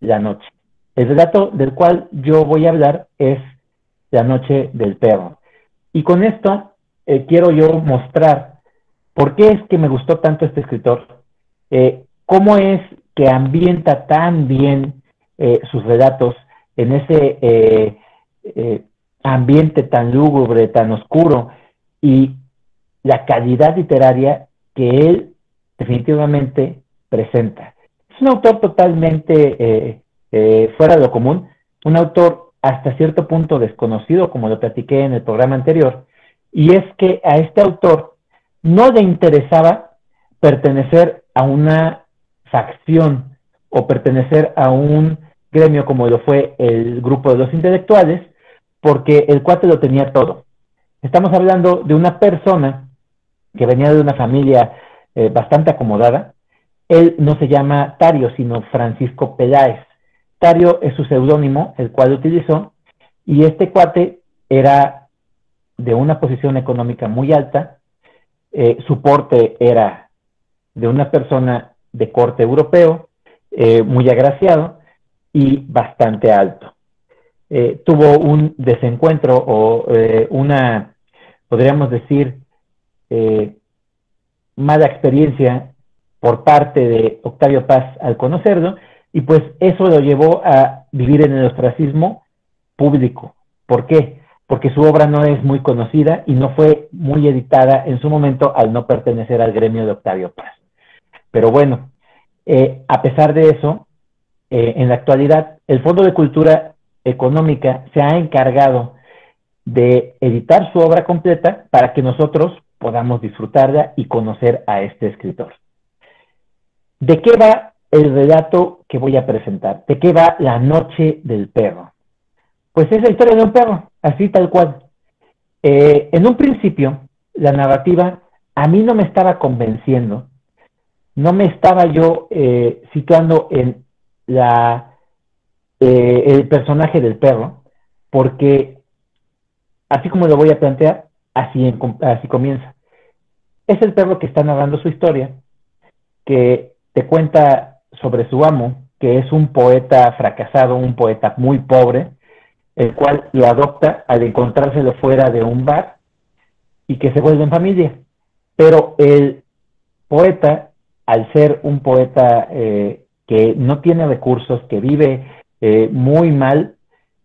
La Noche. El relato del cual yo voy a hablar es La Noche del Perro. Y con esto eh, quiero yo mostrar por qué es que me gustó tanto este escritor, eh, cómo es que ambienta tan bien eh, sus relatos en ese ambiente tan lúgubre, tan oscuro, y la calidad literaria que él definitivamente presenta. Es un autor totalmente fuera de lo común, un autor hasta cierto punto desconocido, como lo platiqué en el programa anterior, y es que a este autor no le interesaba pertenecer a una facción o pertenecer a un gremio como lo fue el grupo de los intelectuales, porque el cuate lo tenía todo. Estamos hablando de una persona que venía de una familia eh, bastante acomodada. Él no se llama Tario, sino Francisco Peláez. Tario es su seudónimo, el cual utilizó, y este cuate era de una posición económica muy alta, eh, su porte era de una persona de corte europeo, eh, muy agraciado y bastante alto. Eh, tuvo un desencuentro o una, podríamos decir, mala experiencia por parte de Octavio Paz al conocerlo, y pues eso lo llevó a vivir en el ostracismo público. ¿Por qué? Porque su obra no es muy conocida y no fue muy editada en su momento al no pertenecer al gremio de Octavio Paz. Pero bueno, eh, a pesar de eso, eh, en la actualidad, el Fondo de Cultura Económica se ha encargado de editar su obra completa para que nosotros podamos disfrutarla y conocer a este escritor. ¿De qué va el relato que voy a presentar? ¿De qué va La Noche del Perro? Pues es la historia de un perro, así tal cual. Eh, en un principio, la narrativa a mí no me estaba convenciendo, no me estaba yo eh, situando en la, eh, el personaje del perro, porque así como lo voy a plantear, así, así comienza. Es el perro que está narrando su historia, que te cuenta sobre su amo, que es un poeta fracasado, un poeta muy pobre, el cual lo adopta al encontrárselo fuera de un bar y que se vuelve en familia. Pero el poeta, al ser un poeta eh, que no tiene recursos, que vive eh, muy mal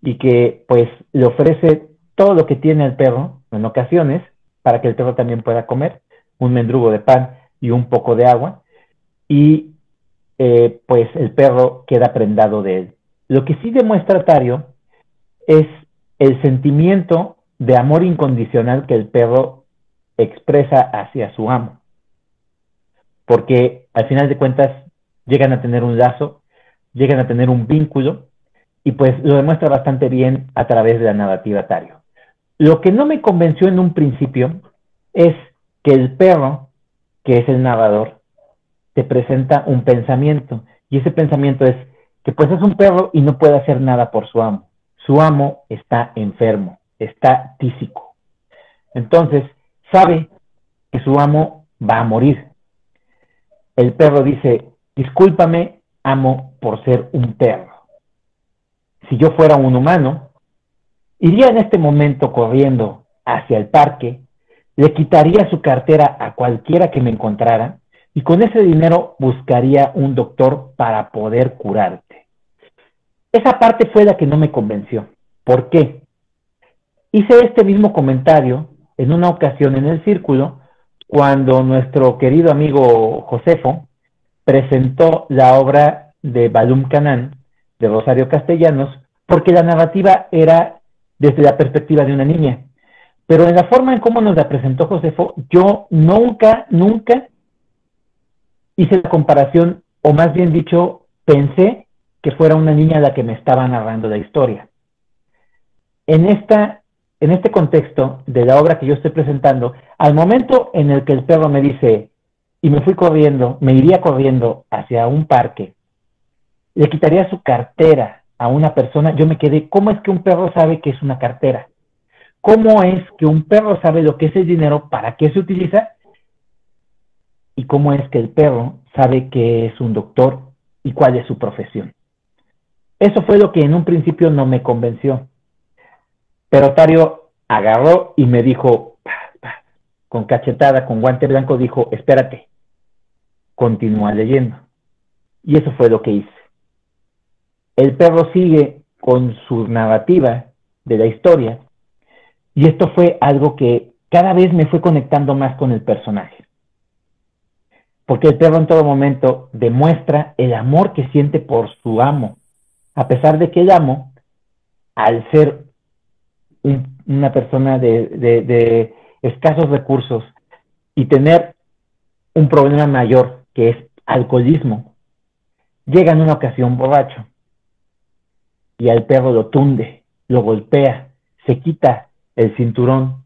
y que pues le ofrece todo lo que tiene el perro en ocasiones para que el perro también pueda comer, un mendrugo de pan y un poco de agua, y eh, pues el perro queda prendado de él. Lo que sí demuestra Tario es el sentimiento de amor incondicional que el perro expresa hacia su amo. Porque al final de cuentas llegan a tener un lazo, llegan a tener un vínculo y pues lo demuestra bastante bien a través de la narrativa Tario. Lo que no me convenció en un principio es que el perro, que es el narrador, te presenta un pensamiento y ese pensamiento es que pues es un perro y no puede hacer nada por su amo su amo está enfermo, está tísico. Entonces, sabe que su amo va a morir. El perro dice, discúlpame, amo, por ser un perro. Si yo fuera un humano, iría en este momento corriendo hacia el parque, le quitaría su cartera a cualquiera que me encontrara y con ese dinero buscaría un doctor para poder curarte. Esa parte fue la que no me convenció. ¿Por qué? Hice este mismo comentario en una ocasión en el círculo cuando nuestro querido amigo Josefo presentó la obra de Balum Canán de Rosario Castellanos, porque la narrativa era desde la perspectiva de una niña. Pero en la forma en cómo nos la presentó Josefo, yo nunca, nunca hice la comparación, o más bien dicho, pensé que fuera una niña la que me estaba narrando la historia. En, esta, en este contexto de la obra que yo estoy presentando, al momento en el que el perro me dice, y me fui corriendo, me iría corriendo hacia un parque, le quitaría su cartera a una persona, yo me quedé, ¿cómo es que un perro sabe que es una cartera? ¿Cómo es que un perro sabe lo que es el dinero, para qué se utiliza? ¿Y cómo es que el perro sabe que es un doctor y cuál es su profesión? Eso fue lo que en un principio no me convenció. Pero Tario agarró y me dijo, con cachetada, con guante blanco, dijo, espérate, continúa leyendo. Y eso fue lo que hice. El perro sigue con su narrativa de la historia y esto fue algo que cada vez me fue conectando más con el personaje. Porque el perro en todo momento demuestra el amor que siente por su amo, a pesar de que el amo, al ser una persona de, de escasos recursos y tener un problema mayor que es alcoholismo, llega en una ocasión borracho y al perro lo tunde, lo golpea, se quita el cinturón,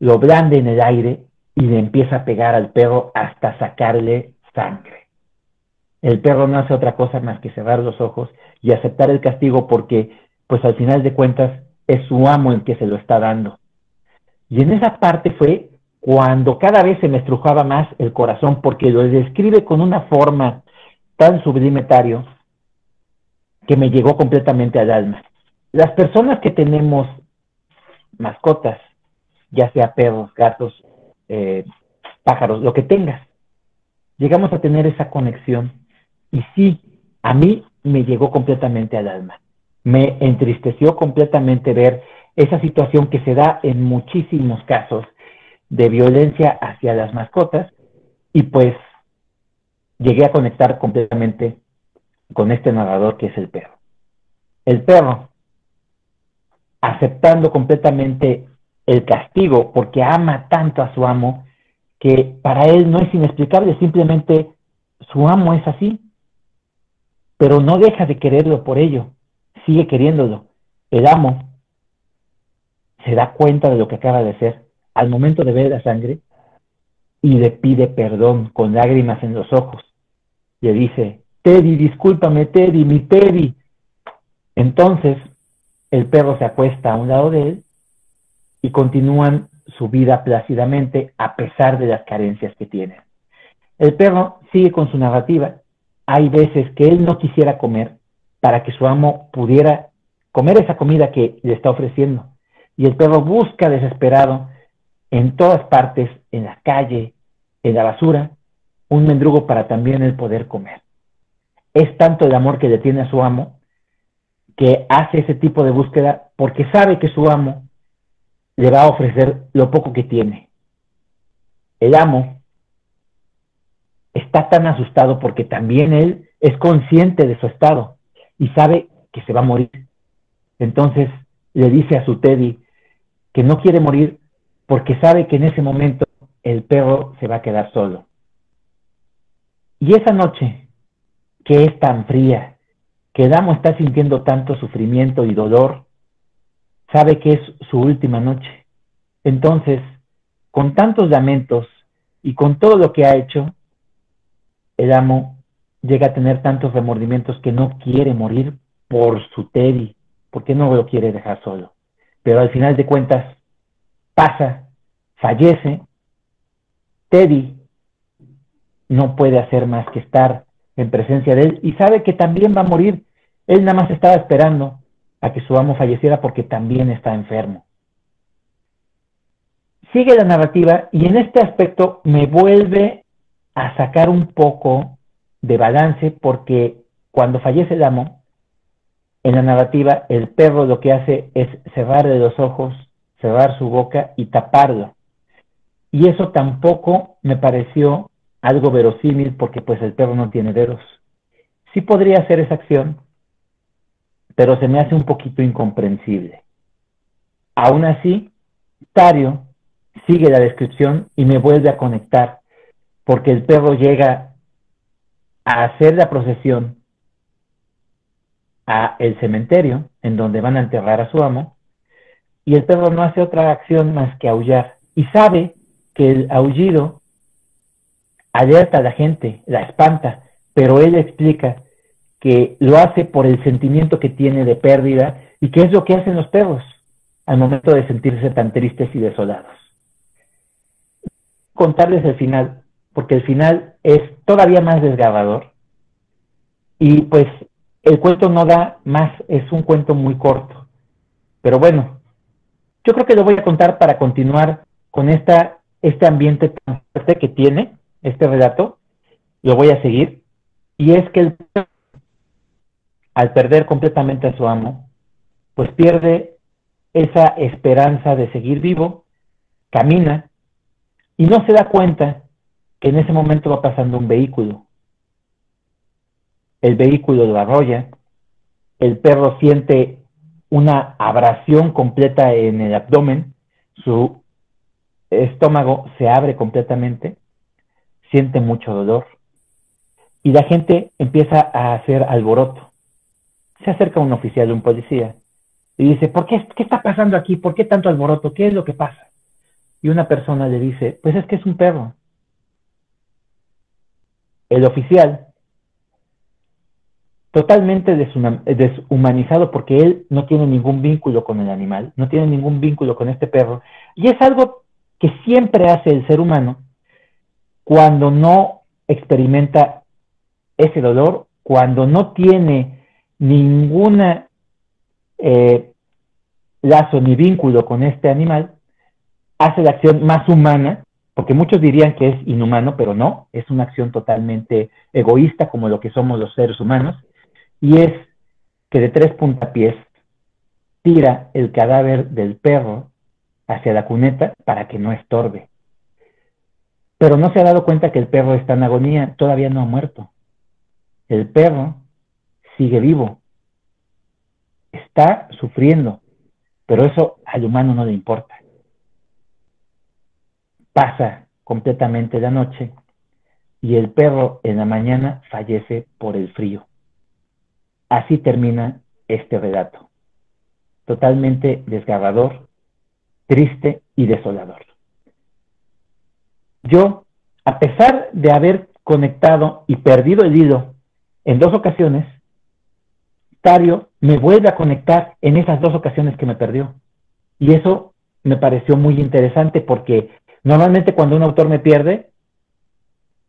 lo blande en el aire y le empieza a pegar al perro hasta sacarle sangre. El perro no hace otra cosa más que cerrar los ojos y aceptar el castigo porque, pues al final de cuentas, es su amo el que se lo está dando. Y en esa parte fue cuando cada vez se me estrujaba más el corazón, porque lo describe con una forma tan sublimetario que me llegó completamente al alma. Las personas que tenemos mascotas, ya sea perros, gatos, eh, pájaros, lo que tengas, llegamos a tener esa conexión y sí, a mí me llegó completamente al alma. Me entristeció completamente ver esa situación que se da en muchísimos casos de violencia hacia las mascotas y pues llegué a conectar completamente con este narrador que es el perro. El perro, aceptando completamente el castigo porque ama tanto a su amo, que para él no es inexplicable, simplemente su amo es así, pero no deja de quererlo por ello, sigue queriéndolo. El amo se da cuenta de lo que acaba de ser al momento de ver la sangre y le pide perdón con lágrimas en los ojos. Le dice, Teddy, discúlpame, Teddy, mi Teddy. Entonces el perro se acuesta a un lado de él y continúan su vida plácidamente a pesar de las carencias que tiene. El perro sigue con su narrativa. Hay veces que él no quisiera comer para que su amo pudiera comer esa comida que le está ofreciendo. Y el perro busca desesperado en todas partes, en la calle, en la basura, un mendrugo para también él poder comer. Es tanto el amor que le tiene a su amo que hace ese tipo de búsqueda porque sabe que su amo le va a ofrecer lo poco que tiene. El amo está tan asustado porque también él es consciente de su estado y sabe que se va a morir. Entonces le dice a su Teddy que no quiere morir porque sabe que en ese momento el perro se va a quedar solo. Y esa noche, que es tan fría, que Damo está sintiendo tanto sufrimiento y dolor, sabe que es su última noche. Entonces, con tantos lamentos y con todo lo que ha hecho, el amo llega a tener tantos remordimientos que no quiere morir por su Teddy, porque no lo quiere dejar solo. Pero al final de cuentas, pasa, fallece, Teddy no puede hacer más que estar en presencia de él y sabe que también va a morir. Él nada más estaba esperando a que su amo falleciera porque también está enfermo. Sigue la narrativa y en este aspecto me vuelve a sacar un poco de balance porque cuando fallece el amo, en la narrativa el perro lo que hace es cerrarle los ojos cerrar su boca y taparlo. Y eso tampoco me pareció algo verosímil porque pues el perro no tiene dedos. Sí podría hacer esa acción, pero se me hace un poquito incomprensible. Aún así, Tario sigue la descripción y me vuelve a conectar, porque el perro llega a hacer la procesión a el cementerio en donde van a enterrar a su amo y el perro no hace otra acción más que aullar y sabe que el aullido alerta a la gente, la espanta, pero él explica que lo hace por el sentimiento que tiene de pérdida y que es lo que hacen los perros al momento de sentirse tan tristes y desolados. Contarles el final, porque el final es todavía más desgarrador y pues el cuento no da más, es un cuento muy corto. Pero bueno, yo creo que lo voy a contar para continuar con esta, este ambiente tan fuerte que tiene este relato. Lo voy a seguir. Y es que el al perder completamente a su amo, pues pierde esa esperanza de seguir vivo, camina y no se da cuenta que en ese momento va pasando un vehículo el vehículo lo arrolla, el perro siente una abrasión completa en el abdomen, su estómago se abre completamente, siente mucho dolor y la gente empieza a hacer alboroto. Se acerca un oficial, un policía, y dice, ¿por qué, qué está pasando aquí? ¿Por qué tanto alboroto? ¿Qué es lo que pasa? Y una persona le dice, pues es que es un perro. El oficial totalmente deshumanizado porque él no tiene ningún vínculo con el animal, no tiene ningún vínculo con este perro. Y es algo que siempre hace el ser humano cuando no experimenta ese dolor, cuando no tiene ninguna eh, lazo ni vínculo con este animal, hace la acción más humana, porque muchos dirían que es inhumano, pero no, es una acción totalmente egoísta como lo que somos los seres humanos, y es que de tres puntapiés tira el cadáver del perro hacia la cuneta para que no estorbe. Pero no se ha dado cuenta que el perro está en agonía, todavía no ha muerto. El perro sigue vivo, está sufriendo, pero eso al humano no le importa. Pasa completamente la noche y el perro en la mañana fallece por el frío. Así termina este relato, totalmente desgarrador, triste y desolador. Yo, a pesar de haber conectado y perdido el hilo en dos ocasiones, Tario me vuelve a conectar en esas dos ocasiones que me perdió. Y eso me pareció muy interesante porque normalmente cuando un autor me pierde,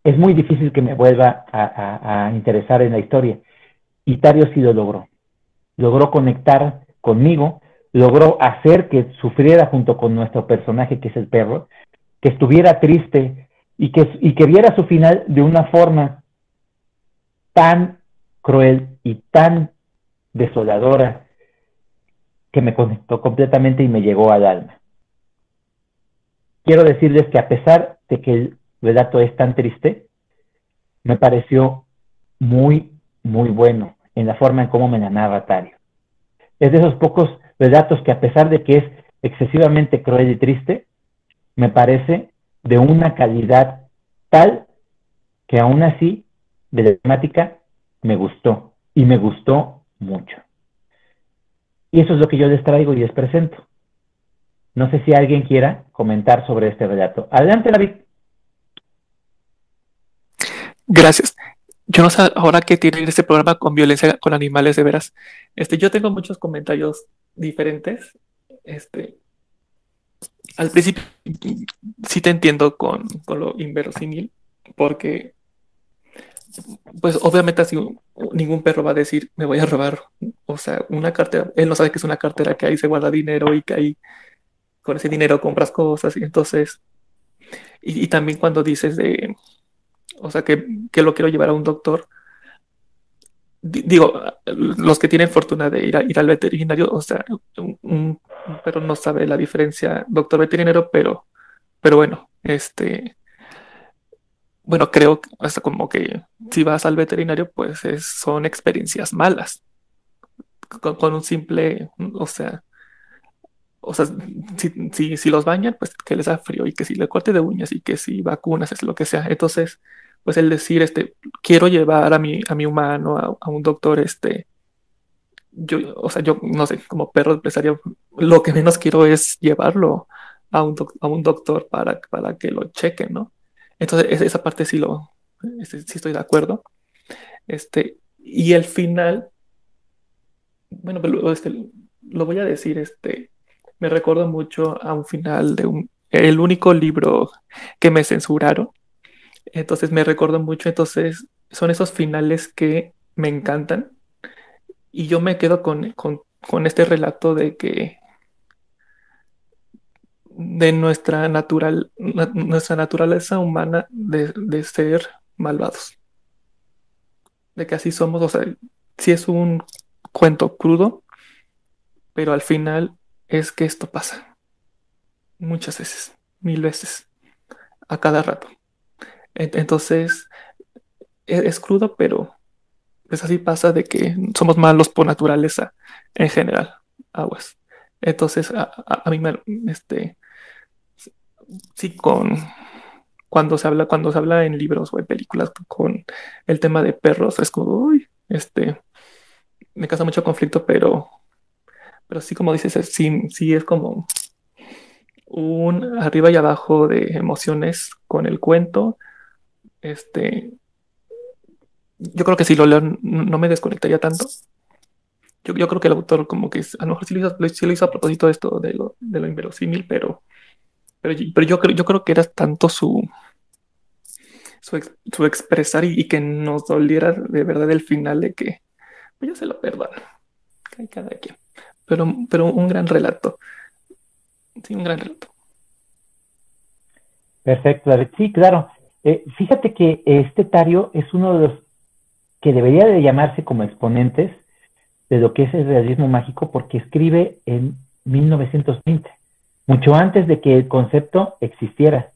es muy difícil que me vuelva a, interesar en la historia. Y Tario sí lo logró. Logró conectar conmigo, logró hacer que sufriera junto con nuestro personaje, que es el perro, que estuviera triste y que, y que viera su final de una forma tan cruel y tan desoladora que me conectó completamente y me llegó al alma. Quiero decirles que a pesar de que el relato es tan triste, me pareció muy, muy bueno en la forma en cómo me la narra Tario. Es de esos pocos relatos que a pesar de que es excesivamente cruel y triste, me parece de una calidad tal que aún así de la temática me gustó y me gustó mucho. Y eso es lo que yo les traigo y les presento. No sé si alguien quiera comentar sobre este relato. Adelante, David. Gracias yo no sé ahora qué tiene este programa con violencia con animales de veras. Este, yo tengo muchos comentarios diferentes. Este, al principio sí te entiendo con, con lo inverosímil, porque pues obviamente así ningún perro va a decir me voy a robar, o sea, una cartera, él no sabe que es una cartera que ahí se guarda dinero y que ahí con ese dinero compras cosas y entonces, y también cuando dices de, o sea, que, lo quiero llevar a un doctor. digo, los que tienen fortuna de ir, ir al veterinario, o sea, un, perro no sabe la diferencia, doctor veterinario, pero, pero bueno, este, bueno, creo hasta como que si vas al veterinario, pues son experiencias malas. Con, un simple, o sea, o sea, si, si, los bañan, pues que les da frío y que si le corte de uñas y que si vacunas, es lo que sea. Entonces, pues el decir, este, quiero llevar a mi, a mi humano, a, un doctor, este, yo, o sea, yo no sé, como perro empresario, lo que menos quiero es llevarlo a un, a un doctor para, para que lo chequen, ¿no? Entonces, esa parte sí lo, este, sí estoy de acuerdo. Este, y el final, bueno, pero este, lo voy a decir, este, me recuerdo mucho a un final de un, el único libro que me censuraron, entonces me recuerdo mucho, entonces son esos finales que me encantan y yo me quedo con, este relato de que de nuestra, natural, nuestra naturaleza humana de, ser malvados. De que así somos, o sea, si es un cuento crudo, pero al final es que esto pasa. Muchas veces, mil veces, a cada rato. Entonces, e-, es, crudo, pero pues así pasa de que somos malos por naturaleza en general, aguas. Entonces, a, mí me, este, sí, con, cuando se habla, cuando se habla en libros o en películas con el tema de perros, es como, uy, este, me causa mucho conflicto, pero, pero sí, como dices, sí, sí es como un arriba y abajo de emociones con el cuento este, yo creo que si lo leo no me desconectaría tanto. Yo, yo creo que el autor como que a lo mejor sí lo hizo, lo hizo a propósito de esto, de lo, de lo inverosímil, pero, pero, pero yo, creo, yo creo que era tanto su, su, expresar y, que nos doliera de verdad el final de que pues yo se lo perdono. Cada quien. Pero, pero un gran relato. Sí, un gran relato. Perfecto, Sí, claro. Eh, fíjate que este Tario es uno de los que debería de llamarse como exponentes de lo que es el realismo mágico porque escribe en 1920, mucho antes de que el concepto existiera.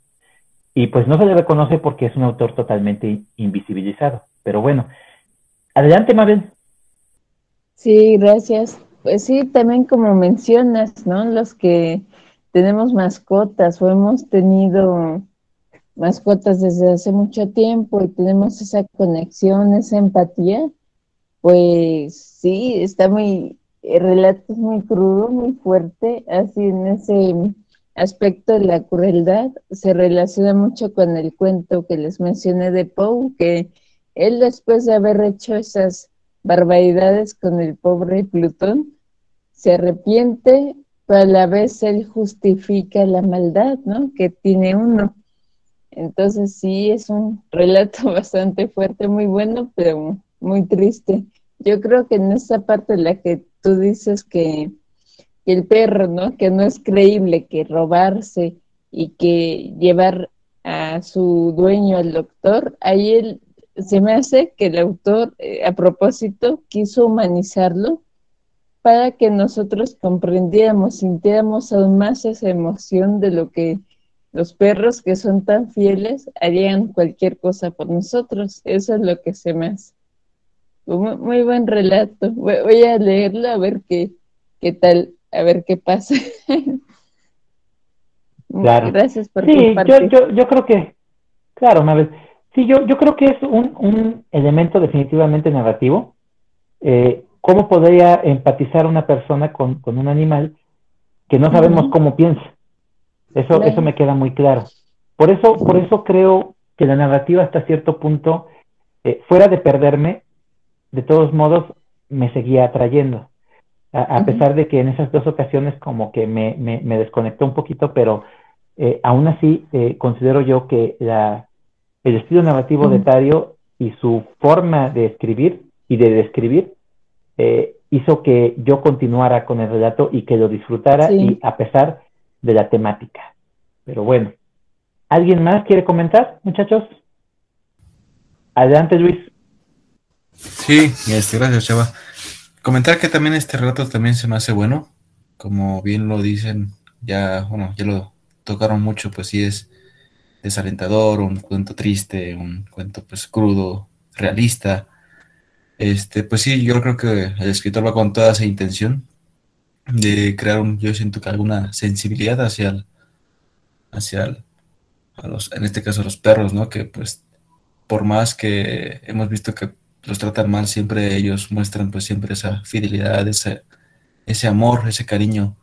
Y pues no se le reconoce porque es un autor totalmente invisibilizado. Pero bueno, adelante Mabel. Sí, gracias. Pues sí, también como mencionas, ¿no? Los que tenemos mascotas o hemos tenido mascotas desde hace mucho tiempo y tenemos esa conexión, esa empatía, pues sí, está muy, el relato es muy crudo, muy fuerte, así en ese aspecto de la crueldad se relaciona mucho con el cuento que les mencioné de Poe, que él después de haber hecho esas barbaridades con el pobre Plutón, se arrepiente, pero a la vez él justifica la maldad, ¿no? Que tiene uno. Entonces sí, es un relato *laughs* bastante fuerte, muy bueno, pero muy triste. Yo creo que en esa parte en la que tú dices que, el perro, ¿no? Que no es creíble que robarse y que llevar a su dueño al doctor, ahí él, se me hace que el autor, eh, a propósito, quiso humanizarlo para que nosotros comprendiéramos, sintiéramos aún más esa emoción de lo que los perros que son tan fieles harían cualquier cosa por nosotros. Eso es lo que se me hace. Muy, buen relato. Voy, a leerlo a ver qué, qué tal, a ver qué pasa. *laughs* Claro. Gracias por sí, yo, yo, yo, creo que, claro, Mabel. Sí, yo, yo creo que es un, un elemento definitivamente narrativo. Eh, ¿Cómo podría empatizar una persona con, con un animal que no sabemos cómo piensa? Eso, eso me queda muy claro. Por eso, por eso creo que la narrativa hasta cierto punto, eh, fuera de perderme, de todos modos me seguía atrayendo. A, pesar de que en esas dos ocasiones como que me, me, desconectó un poquito, pero eh, aún así eh, considero yo que la, el estilo narrativo de Tario y su forma de escribir y de describir hizo que yo continuara con el relato y que lo disfrutara y a pesar de la temática. Pero bueno, ¿alguien más quiere comentar, muchachos? Adelante, Luis. Sí, este, gracias, Chava. Comentar que también este relato también se me hace bueno, como bien lo dicen, ya, bueno, ya lo tocaron mucho, pues sí es desalentador, un cuento triste, un cuento pues crudo, realista. Este, pues sí, yo creo que el escritor va con toda esa intención de crear un, yo siento que alguna sensibilidad hacia el, hacia los, en este caso a los perros, ¿no? Que pues por más que hemos visto que los tratan mal, siempre ellos muestran pues siempre esa fidelidad, ese, ese amor, ese cariño.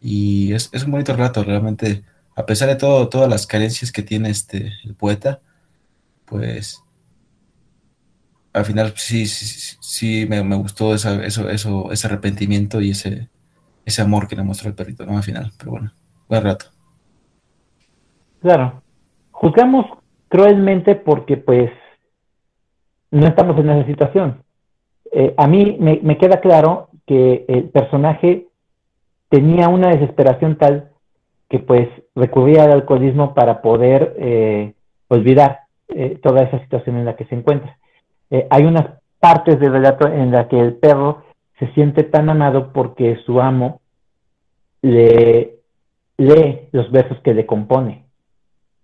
Y es, es un bonito rato, realmente, a pesar de todo, todas las carencias que tiene este el poeta, pues al final sí, sí, sí me, me, gustó esa, eso, eso, ese arrepentimiento y ese, ese amor que le mostró el perrito, ¿no? Al final, pero bueno, buen rato. Claro, juzgamos cruelmente porque pues no estamos en esa situación. Eh, a mí me, me, queda claro que el personaje tenía una desesperación tal que pues recurría al alcoholismo para poder eh, olvidar eh, toda esa situación en la que se encuentra. Eh, hay unas partes del relato en la que el perro se siente tan amado porque su amo le lee los versos que le compone.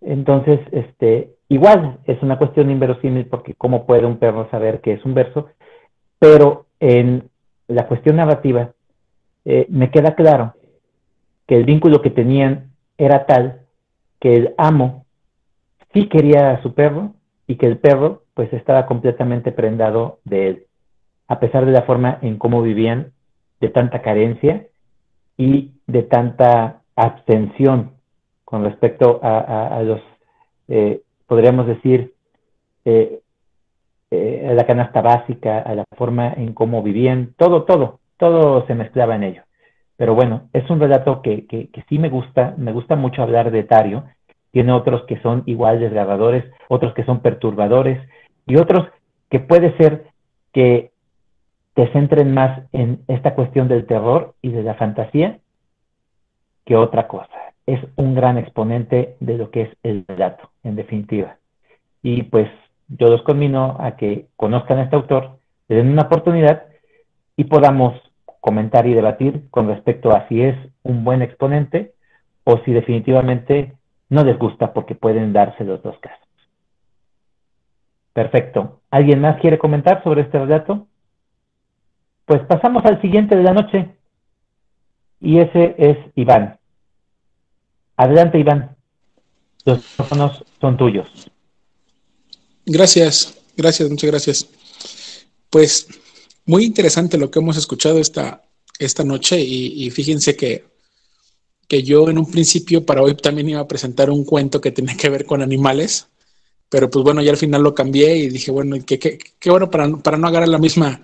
Entonces, este, igual es una cuestión inverosímil porque cómo puede un perro saber que es un verso, pero en la cuestión narrativa eh, me queda claro que el vínculo que tenían era tal que el amo sí quería a su perro y que el perro pues estaba completamente prendado de él, a pesar de la forma en cómo vivían, de tanta carencia y de tanta abstención con respecto a, los, eh, podríamos decir, eh, eh, a la canasta básica, a la forma en cómo vivían, todo, todo, todo se mezclaba en ello. Pero bueno, es un relato que, que, que sí me gusta, me gusta mucho hablar de Tario, tiene otros que son igual desgarradores, otros que son perturbadores y otros que puede ser que te centren más en esta cuestión del terror y de la fantasía que otra cosa. Es un gran exponente de lo que es el relato, en definitiva. Y pues yo los conmino a que conozcan a este autor, le den una oportunidad y podamos comentar y debatir con respecto a si es un buen exponente o si definitivamente no les gusta porque pueden darse los dos casos. Perfecto. ¿Alguien más quiere comentar sobre este relato? Pues pasamos al siguiente de la noche. Y ese es Iván. Adelante, Iván. Los micrófonos son tuyos. Gracias, gracias, muchas gracias. Pues muy interesante lo que hemos escuchado esta, esta noche y, y fíjense que que yo en un principio para hoy también iba a presentar un cuento que tenía que ver con animales, pero pues bueno, ya al final lo cambié y dije, bueno, qué, bueno para, para, no agarrar la misma,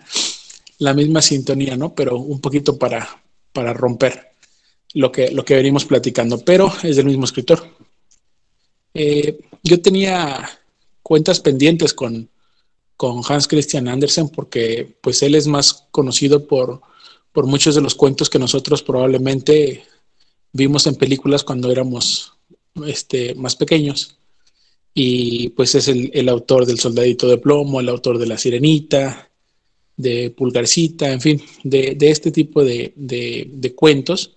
la misma sintonía, ¿no? Pero un poquito para, para romper lo que, lo que venimos platicando, pero es del mismo escritor. Eh, yo tenía cuentas pendientes con, con Hans Christian Andersen porque pues él es más conocido por, por muchos de los cuentos que nosotros probablemente vimos en películas cuando éramos este, más pequeños. Y pues es el, autor del Soldadito de Plomo, el autor de La Sirenita, de Pulgarcita, en fin, de, este tipo de, cuentos.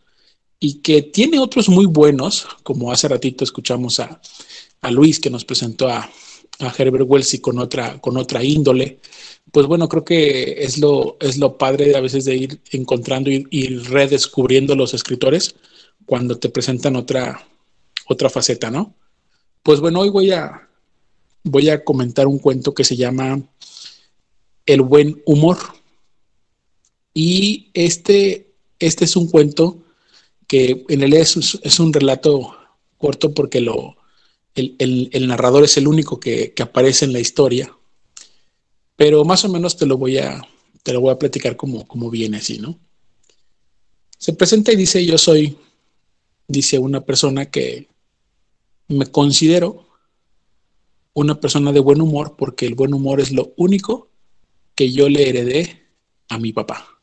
Y que tiene otros muy buenos, como hace ratito escuchamos a, Luis que nos presentó a, a Herbert Wells y con otra, con otra índole. Pues bueno, creo que es lo, es lo padre a veces de ir encontrando y redescubriendo los escritores cuando te presentan otra, otra faceta, ¿no? Pues bueno, hoy voy a, voy a comentar un cuento que se llama El buen humor. Y este, este es un cuento que en realidad es, es un relato corto porque lo, el, el, narrador es el único que, que, aparece en la historia. Pero más o menos te lo voy a, te lo voy a platicar como, como viene así, ¿no? Se presenta y dice, yo soy dice una persona que me considero una persona de buen humor porque el buen humor es lo único que yo le heredé a mi papá.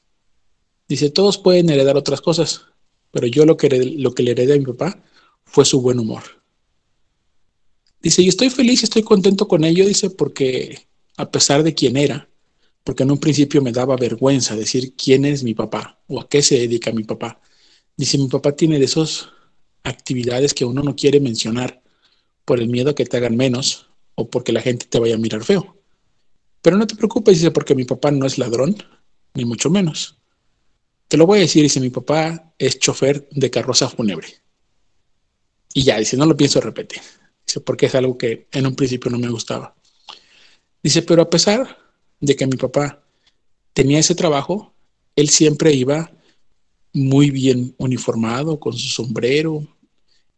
Dice, todos pueden heredar otras cosas, pero yo lo que, lo que le heredé a mi papá fue su buen humor. Dice, y estoy feliz, estoy contento con ello, dice, porque a pesar de quién era, porque en un principio me daba vergüenza decir quién es mi papá o a qué se dedica mi papá. Dice, mi papá tiene de esas actividades que uno no quiere mencionar por el miedo a que te hagan menos o porque la gente te vaya a mirar feo. Pero no te preocupes, dice, porque mi papá no es ladrón, ni mucho menos. Te lo voy a decir, dice, mi papá es chofer de carroza fúnebre. Y ya, dice, no lo pienso repetir. Dice, porque es algo que en un principio no me gustaba. Dice, pero a pesar de que mi papá tenía ese trabajo, él siempre iba muy bien uniformado, con su sombrero,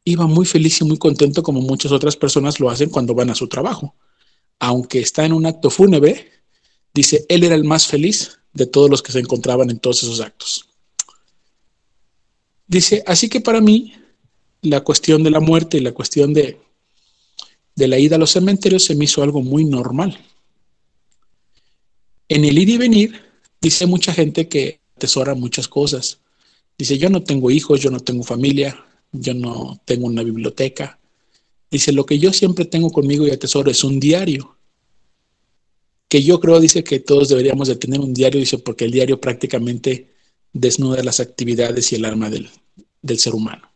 iba muy feliz y muy contento como muchas otras personas lo hacen cuando van a su trabajo. Aunque está en un acto fúnebre, dice, él era el más feliz de todos los que se encontraban en todos esos actos. Dice, así que para mí, la cuestión de la muerte y la cuestión de, de la ida a los cementerios se me hizo algo muy normal. En el ir y venir, dice mucha gente que atesora muchas cosas. Dice, yo no tengo hijos, yo no tengo familia, yo no tengo una biblioteca. Dice, lo que yo siempre tengo conmigo y atesoro es un diario. Que yo creo, dice, que todos deberíamos de tener un diario, dice, porque el diario prácticamente desnuda las actividades y el alma del, del ser humano.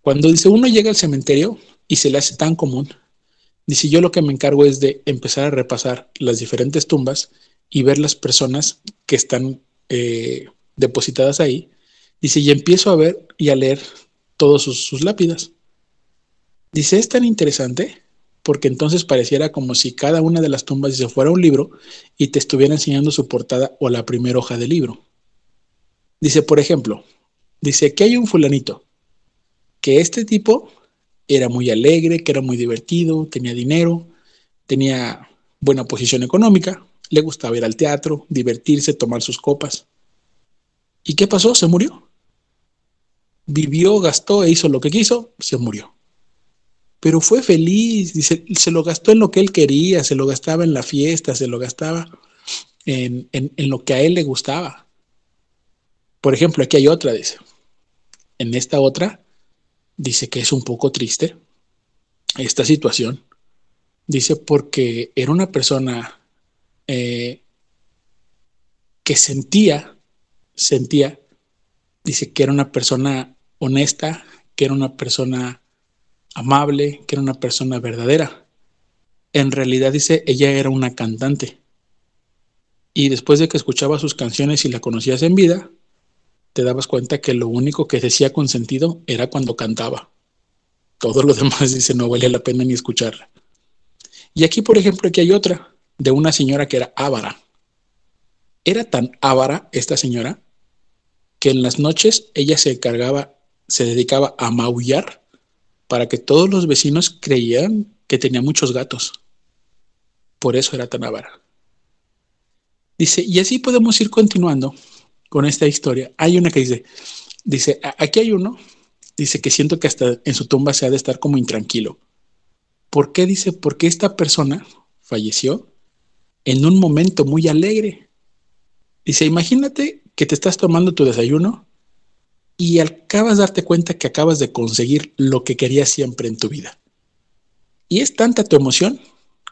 Cuando dice uno llega al cementerio y se le hace tan común, dice yo lo que me encargo es de empezar a repasar las diferentes tumbas y ver las personas que están eh, depositadas ahí. Dice, y empiezo a ver y a leer todas sus, lápidas. Dice, es tan interesante porque entonces pareciera como si cada una de las tumbas se fuera un libro y te estuviera enseñando su portada o la primera hoja del libro. Dice, por ejemplo, dice que hay un fulanito, que este tipo era muy alegre, que era muy divertido, tenía dinero, tenía buena posición económica, le gustaba ir al teatro, divertirse, tomar sus copas. ¿Y qué pasó? Se murió. Vivió, gastó e hizo lo que quiso, se murió. Pero fue feliz, dice, se lo gastó en lo que él quería, se lo gastaba en la fiesta, se lo gastaba en, en lo que a él le gustaba. Por ejemplo, aquí hay otra, dice. En esta otra, dice que es un poco triste esta situación. Dice porque era una persona eh, que sentía sentía, dice que era una persona honesta, que era una persona amable, que era una persona verdadera. En realidad dice, ella era una cantante. Y después de que escuchaba sus canciones y la conocías en vida, te dabas cuenta que lo único que decía con sentido era cuando cantaba. Todo lo *laughs* demás dice no vale la pena ni escucharla. Y aquí, por ejemplo, aquí hay otra de una señora que era ávara. Era tan ávara esta señora que en las noches ella se encargaba, se dedicaba a maullar para que todos los vecinos creían que tenía muchos gatos. Por eso era tan avara. Dice, y así podemos ir continuando con esta historia. Hay una que dice, dice, aquí hay uno, dice que siento que hasta en su tumba se ha de estar como intranquilo. ¿Por qué? Dice, porque esta persona falleció en un momento muy alegre. Dice, imagínate que te estás tomando tu desayuno y acabas de darte cuenta que acabas de conseguir lo que querías siempre en tu vida. Y es tanta tu emoción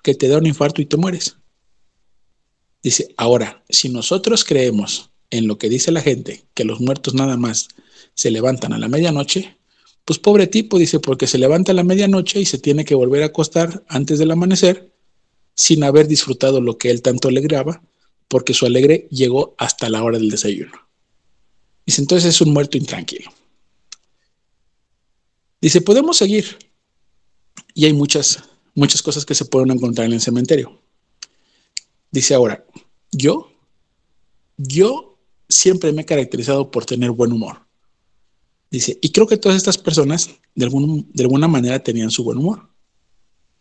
que te da un infarto y te mueres. Dice, ahora, si nosotros creemos en lo que dice la gente, que los muertos nada más se levantan a la medianoche, pues pobre tipo, dice, porque se levanta a la medianoche y se tiene que volver a acostar antes del amanecer sin haber disfrutado lo que él tanto alegraba, porque su alegre llegó hasta la hora del desayuno. Dice, entonces es un muerto intranquilo. Dice, podemos seguir. Y hay muchas, muchas cosas que se pueden encontrar en el cementerio. Dice ahora, yo, yo siempre me he caracterizado por tener buen humor. Dice, y creo que todas estas personas de, de alguna manera tenían su buen humor.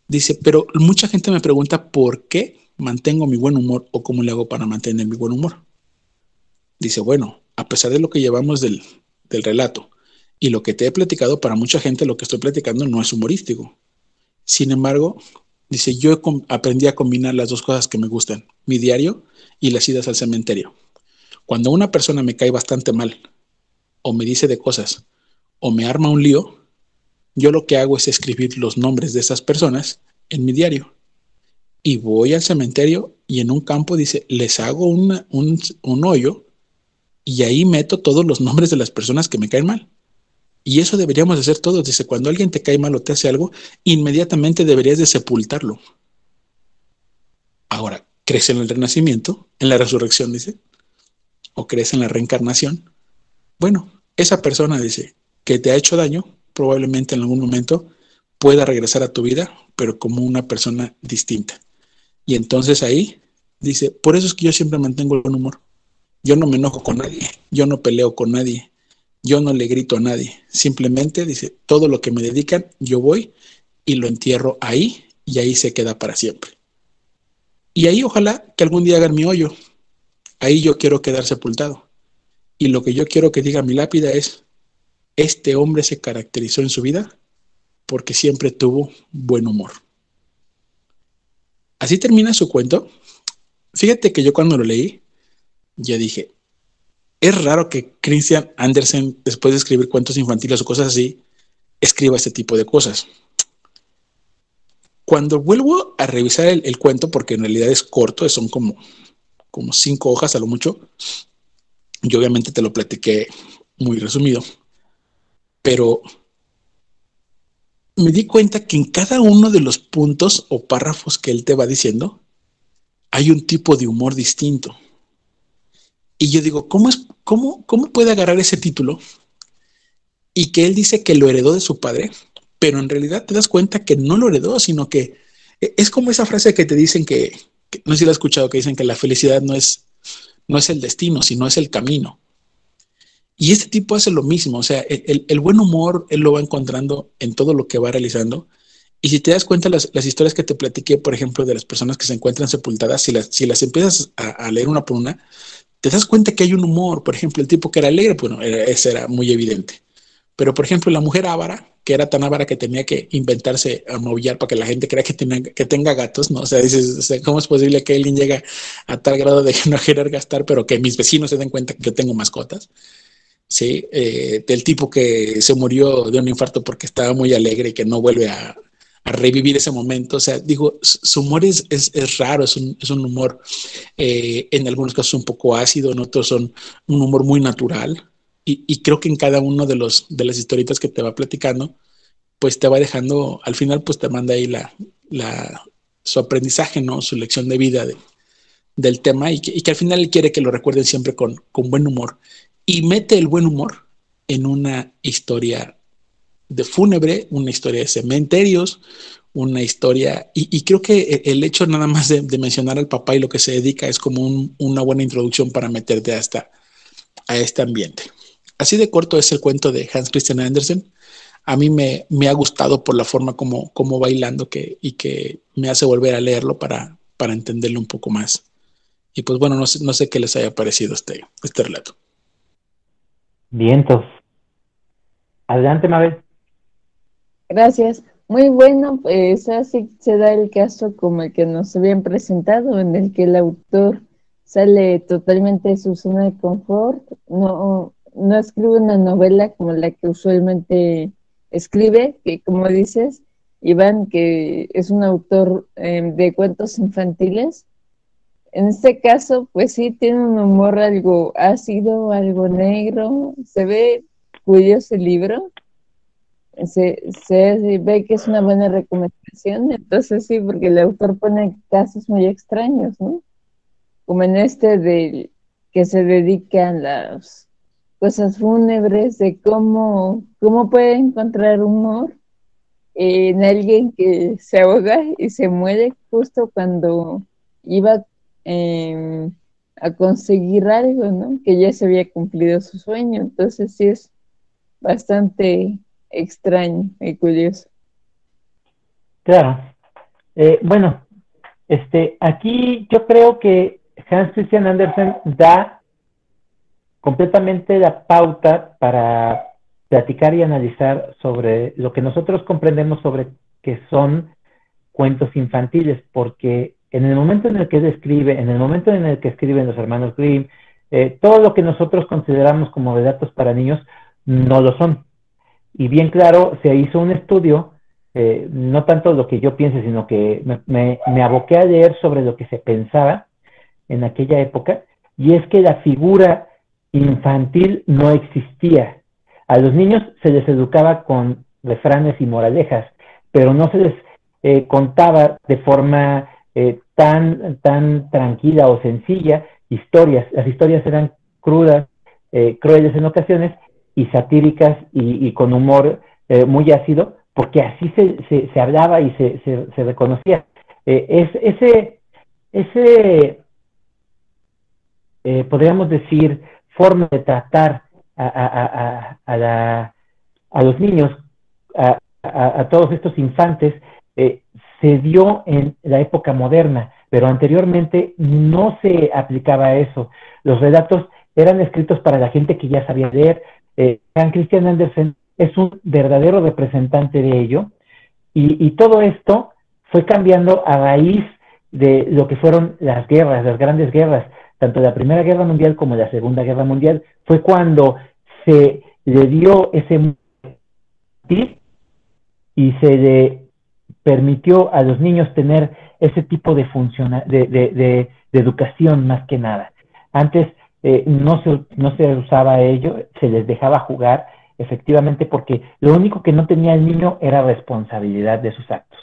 Dice, pero mucha gente me pregunta por qué mantengo mi buen humor o cómo le hago para mantener mi buen humor. Dice, bueno, a pesar de lo que llevamos del, del relato y lo que te he platicado, para mucha gente lo que estoy platicando no es humorístico. Sin embargo, dice, yo aprendí a combinar las dos cosas que me gustan, mi diario y las idas al cementerio. Cuando una persona me cae bastante mal, o me dice de cosas, o me arma un lío, yo lo que hago es escribir los nombres de esas personas en mi diario y voy al cementerio y en un campo dice, les hago un, un hoyo y ahí meto todos los nombres de las personas que me caen mal. Y eso deberíamos hacer todos. Dice, cuando alguien te cae mal o te hace algo, inmediatamente deberías de sepultarlo. Ahora, ¿crees en el renacimiento? ¿En la resurrección, dice? ¿O crees en la reencarnación? Bueno, esa persona, dice, que te ha hecho daño, probablemente en algún momento pueda regresar a tu vida, pero como una persona distinta. Y entonces ahí dice, por eso es que yo siempre mantengo el buen humor. Yo no me enojo con nadie, yo no peleo con nadie, yo no le grito a nadie. Simplemente dice, todo lo que me dedican, yo voy y lo entierro ahí y ahí se queda para siempre. Y ahí ojalá que algún día hagan mi hoyo. Ahí yo quiero quedar sepultado. Y lo que yo quiero que diga mi lápida es, este hombre se caracterizó en su vida porque siempre tuvo buen humor. Así termina su cuento. Fíjate que yo cuando lo leí, ya dije, es raro que Christian Andersen, después de escribir cuentos infantiles o cosas así, escriba este tipo de cosas. Cuando vuelvo a revisar el, cuento, porque en realidad es corto, son como, como cinco hojas a lo mucho, yo obviamente te lo platiqué muy resumido, pero me di cuenta que en cada uno de los puntos o párrafos que él te va diciendo, hay un tipo de humor distinto. Y yo digo, ¿cómo, es, cómo, ¿cómo puede agarrar ese título? Y que él dice que lo heredó de su padre, pero en realidad te das cuenta que no lo heredó, sino que e, es como esa frase que te dicen que, no sé si lo has escuchado, que dicen que la felicidad no es, no es el destino, sino es el camino. Y este tipo hace lo mismo, o sea, el, buen humor él lo va encontrando en todo lo que va realizando. Y si te das cuenta, las, las, historias que te platiqué, por ejemplo, de las personas que se encuentran sepultadas, si las, si las empiezas a, leer una por una, te das cuenta que hay un humor. Por ejemplo, el tipo que era alegre, bueno, ese era muy evidente. Pero, por ejemplo, la mujer ávara, que era tan ávara que tenía que inventarse a maullar para que la gente crea que, tenga, que tenga gatos, ¿no? O sea, dices, ¿cómo es posible que alguien llegue a tal grado de no querer gastar, pero que mis vecinos se den cuenta que yo tengo mascotas? Sí, eh, del tipo que se murió de un infarto porque estaba muy alegre y que no vuelve a, revivir ese momento. O sea, digo, su humor es, es, raro, es un, es un humor eh, en algunos casos un poco ácido, en otros son un humor muy natural. Y, y, creo que en cada uno de, los, de las historietas que te va platicando, pues te va dejando, al final, pues te manda ahí la, la, su aprendizaje, ¿no? Su lección de vida de, del tema y que, al final quiere que lo recuerden siempre con, con buen humor. Y mete el buen humor en una historia de fúnebre, una historia de cementerios, una historia, y, creo que el hecho nada más de, mencionar al papá y lo que se dedica es como una buena introducción para meterte hasta a este ambiente. Así de corto es el cuento de Hans Christian Andersen. A mí me, me ha gustado por la forma como, como bailando que, y que me hace volver a leerlo para, para entenderlo un poco más. Y pues bueno, no sé, no sé qué les haya parecido este, este relato. Vientos. Adelante, Mabel. Gracias. Muy bueno, pues así se da el caso como el que nos habían presentado, en el que el autor sale totalmente de su zona de confort, no, no escribe una novela como la que usualmente escribe, que como dices, Iván, que es un autor em, de cuentos infantiles. En este caso, pues sí, tiene un humor algo ácido, algo negro, se ve curioso el libro, se, se, ve que es una buena recomendación, entonces sí, porque el autor pone casos muy extraños, ¿no? Como en este de que se dedican las cosas fúnebres, de cómo, cómo puede encontrar humor en alguien que se ahoga y se muere justo cuando iba em, a conseguir algo, ¿no? Que ya se había cumplido su sueño, entonces sí es bastante extraño y curioso. Claro. Eh, bueno, este, aquí yo creo que Hans Christian Andersen da completamente la pauta para platicar y analizar sobre lo que nosotros comprendemos sobre que son cuentos infantiles, porque en el momento en el que describe, en el momento en el que escriben los hermanos Grimm, eh, todo lo que nosotros consideramos como datos para niños no lo son. Y bien claro, se hizo un estudio eh, no tanto lo que yo piense, sino que me, me, aboqué a leer sobre lo que se pensaba en aquella época, y es que la figura infantil no existía. A los niños se les educaba con refranes y moralejas, pero no se les eh, contaba de forma eh, tan, tan tranquila o sencilla historias. Las historias eran crudas, crueles en ocasiones, y satíricas y, con humor muy ácido, porque así se, se, hablaba y se, se, reconocía. Eh, es, ese, ese eh, podríamos decir, forma de tratar a, a, a, la, a los niños, a, todos estos infantes, eh, se dio en la época moderna, pero anteriormente no se aplicaba eso. Los relatos eran escritos para la gente que ya sabía leer. Eh, Christian Andersen es un verdadero representante de ello. Y, todo esto fue cambiando a raíz de lo que fueron las guerras, las grandes guerras, tanto la Primera Guerra Mundial como la Segunda Guerra Mundial, fue cuando se le dio ese y se le permitió a los niños tener ese tipo de, de, de, educación más que nada. Antes eh, no, se, no se usaba ello, se les dejaba jugar efectivamente, porque lo único que no tenía el niño era responsabilidad de sus actos.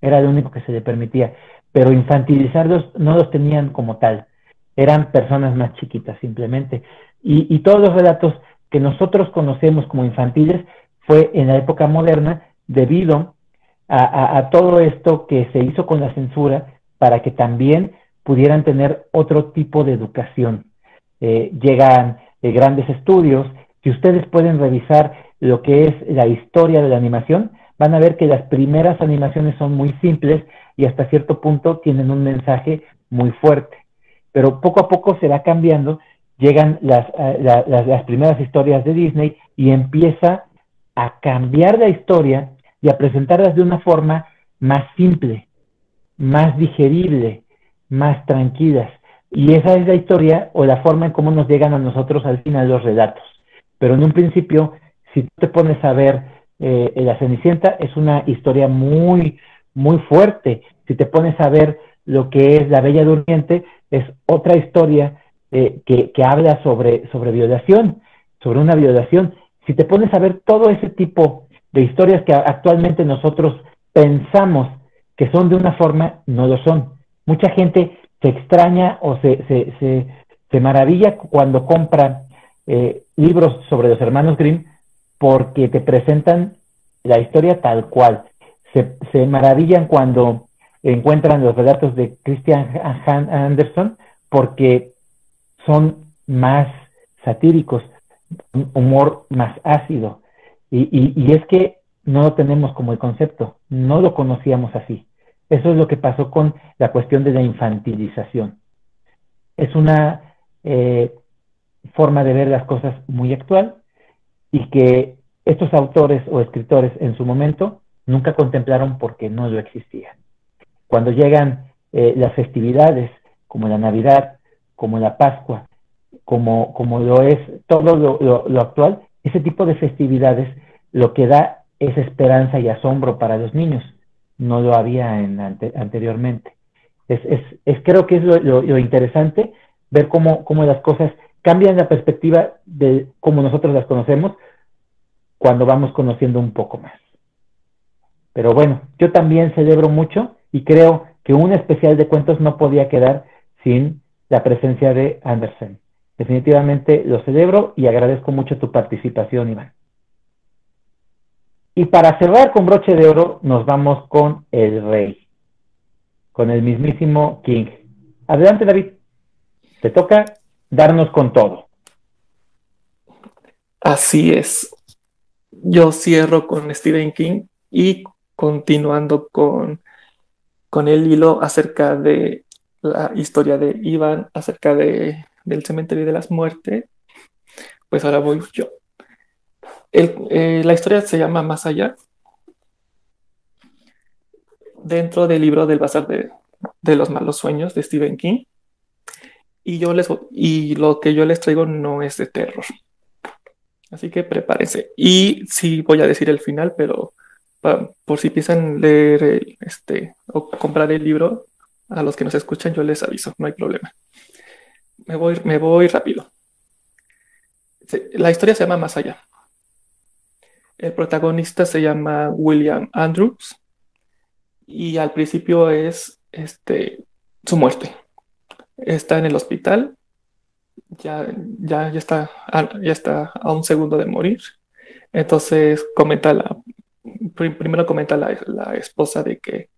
Era lo único que se le permitía. Pero infantilizarlos no los tenían como tal. Eran personas más chiquitas simplemente. Y, todos los relatos que nosotros conocemos como infantiles fue en la época moderna debido a, todo esto que se hizo con la censura para que también pudieran tener otro tipo de educación. Eh, llegan eh, grandes estudios si ustedes pueden revisar lo que es la historia de la animación, van a ver que las primeras animaciones son muy simples y hasta cierto punto tienen un mensaje muy fuerte. Pero poco a poco se va cambiando, llegan las, eh, las, primeras historias de Disney y empieza a cambiar la historia y a presentarlas de una forma más simple, más digerible, más tranquilas. Y esa es la historia o la forma en cómo nos llegan a nosotros al final los relatos. Pero en un principio, si tú te pones a ver eh, La Cenicienta, es una historia muy, muy fuerte. Si te pones a ver lo que es La Bella Durmiente, es otra historia eh, que, que, habla sobre, sobre violación, sobre una violación. Si te pones a ver todo ese tipo de historias que actualmente nosotros pensamos que son de una forma, no lo son. Mucha gente se extraña o se, se, se, se maravilla cuando compra eh, libros sobre los hermanos Grimm porque te presentan la historia tal cual. Se, maravillan cuando encuentran los relatos de Christian Anderson porque son más satíricos, humor más ácido. Y, y, es que no lo tenemos como el concepto, no lo conocíamos así. Eso es lo que pasó con la cuestión de la infantilización. Es una eh, forma de ver las cosas muy actual y que estos autores o escritores en su momento nunca contemplaron porque no lo existía. Cuando llegan eh, las festividades como la Navidad, como la Pascua, como, como lo es todo lo, actual, ese tipo de festividades lo que da es esperanza y asombro para los niños. No lo había en anteriormente. Es, es, creo que es lo, interesante ver cómo, cómo las cosas cambian la perspectiva de cómo nosotros las conocemos cuando vamos conociendo un poco más. Pero bueno, yo también celebro mucho y creo que un especial de cuentos no podía quedar sin la presencia de Andersen. Definitivamente lo celebro y agradezco mucho tu participación, Iván. Y para cerrar con broche de oro, nos vamos con el rey, con el mismísimo King. Adelante, David. Te toca darnos con todo. Así es. Yo cierro con Stephen King y continuando con, con el hilo acerca de la historia de Iván, acerca de, del cementerio de las muertes, pues ahora voy yo. Eh, la historia se llama Más allá. Dentro del libro del Bazar de, de los Malos Sueños de Stephen King. Y, yo les, y lo que yo les traigo no es de terror. Así que prepárense. Y sí voy a decir el final, pero por si piensan leer este o comprar el libro, a los que nos escuchan yo les aviso, no hay problema. Me voy, me voy rápido. La historia se llama Más allá. El protagonista se llama William Andrews y al principio es este, su muerte. Está en el hospital, ya, ya, ya, está, ya está a un segundo de morir. Entonces comenta la, primero comenta la, la esposa de que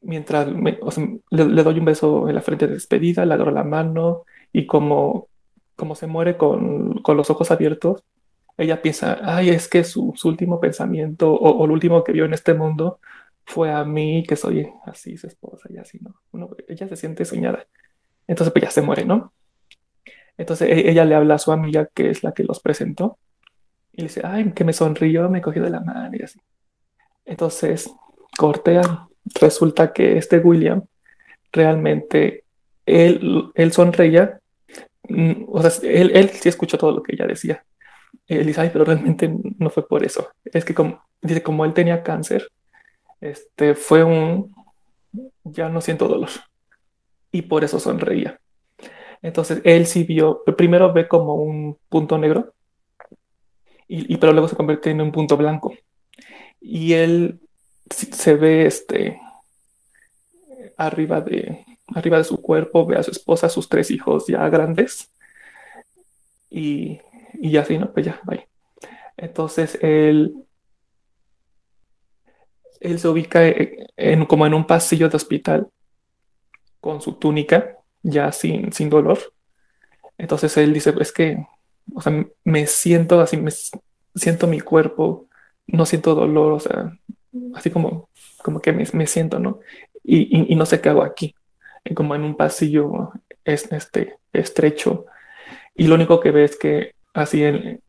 mientras le, doy un beso en la frente de despedida, le agarro la mano y como, como se muere con, con los ojos abiertos, ella piensa, ay, es que su, su último pensamiento o, o, lo último que vio en este mundo fue a mí, que soy así, su esposa, y así, ¿no? ella se siente soñada. Entonces, pues ya se muere, ¿no? Entonces e, ella le habla a su amiga, que es la que los presentó, y le dice, ay, que me sonrió, me cogió de la mano y así. Entonces, cortean. Resulta que este William realmente, él, él sonreía, mm, o sea, él, él sí escuchó todo lo que ella decía. Él dice, ay, pero realmente no fue por eso. Es que como, dice, como él tenía cáncer, este, fue un, ya no siento dolor. Y por eso sonreía. Entonces él sí vio, primero ve como un punto negro, y, pero luego se convierte en un punto blanco. Y él se ve este, arriba, de, arriba de su cuerpo, ve a su esposa, a sus tres hijos ya grandes. Y, y así, ¿no? Pues ya, bye. Entonces él, él se ubica en, como en un pasillo de hospital con su túnica, ya sin, sin dolor. Entonces él dice, es que, o sea, me siento así, me siento mi cuerpo, no siento dolor, o sea, así como, como que me, me siento, ¿no? Y, y, no sé qué hago aquí, como en un pasillo es, este, estrecho. Y lo único que ve es que así, en,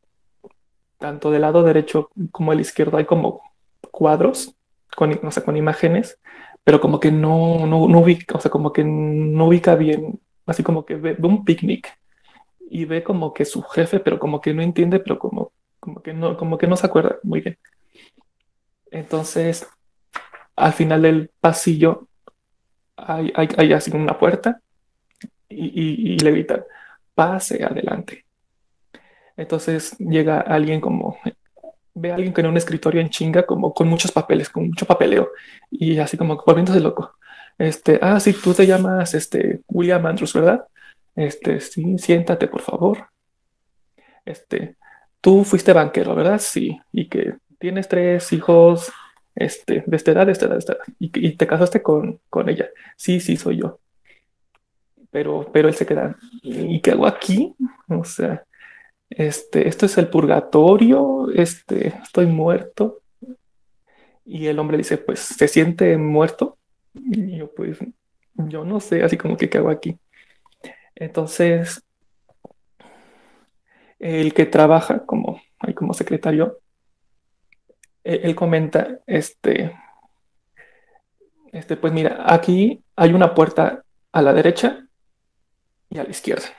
tanto del lado derecho como el izquierdo hay como cuadros con, o sea, con imágenes, pero como que no, no, no ubica, o sea, como que no ubica bien, así como que ve, un picnic y ve como que su jefe, pero como que no entiende, pero como, como que no, como que no se acuerda muy bien. Entonces, al final del pasillo hay, así una puerta y le gritan, pase adelante. Entonces llega alguien como, ve a alguien con un escritorio en chinga, como con muchos papeles, con mucho papeleo, y así como volviéndose loco. Este, ah, sí, tú te llamas este, William Andrews, ¿verdad? Este, sí, siéntate, por favor. Este, tú fuiste banquero, ¿verdad? Sí, y que tienes tres hijos este, de esta edad, de esta edad, de esta edad, y, te casaste con, con ella. Sí, sí, soy yo. Pero, pero él se queda, ¿y qué hago aquí? O sea, este, esto es el purgatorio, este, estoy muerto. Y el hombre dice, pues, ¿se siente muerto? Y yo, pues, yo no sé, así como que, ¿qué hago aquí? Entonces, el que trabaja como, como secretario, él, él comenta, este, este, pues mira, aquí hay una puerta a la derecha y a la izquierda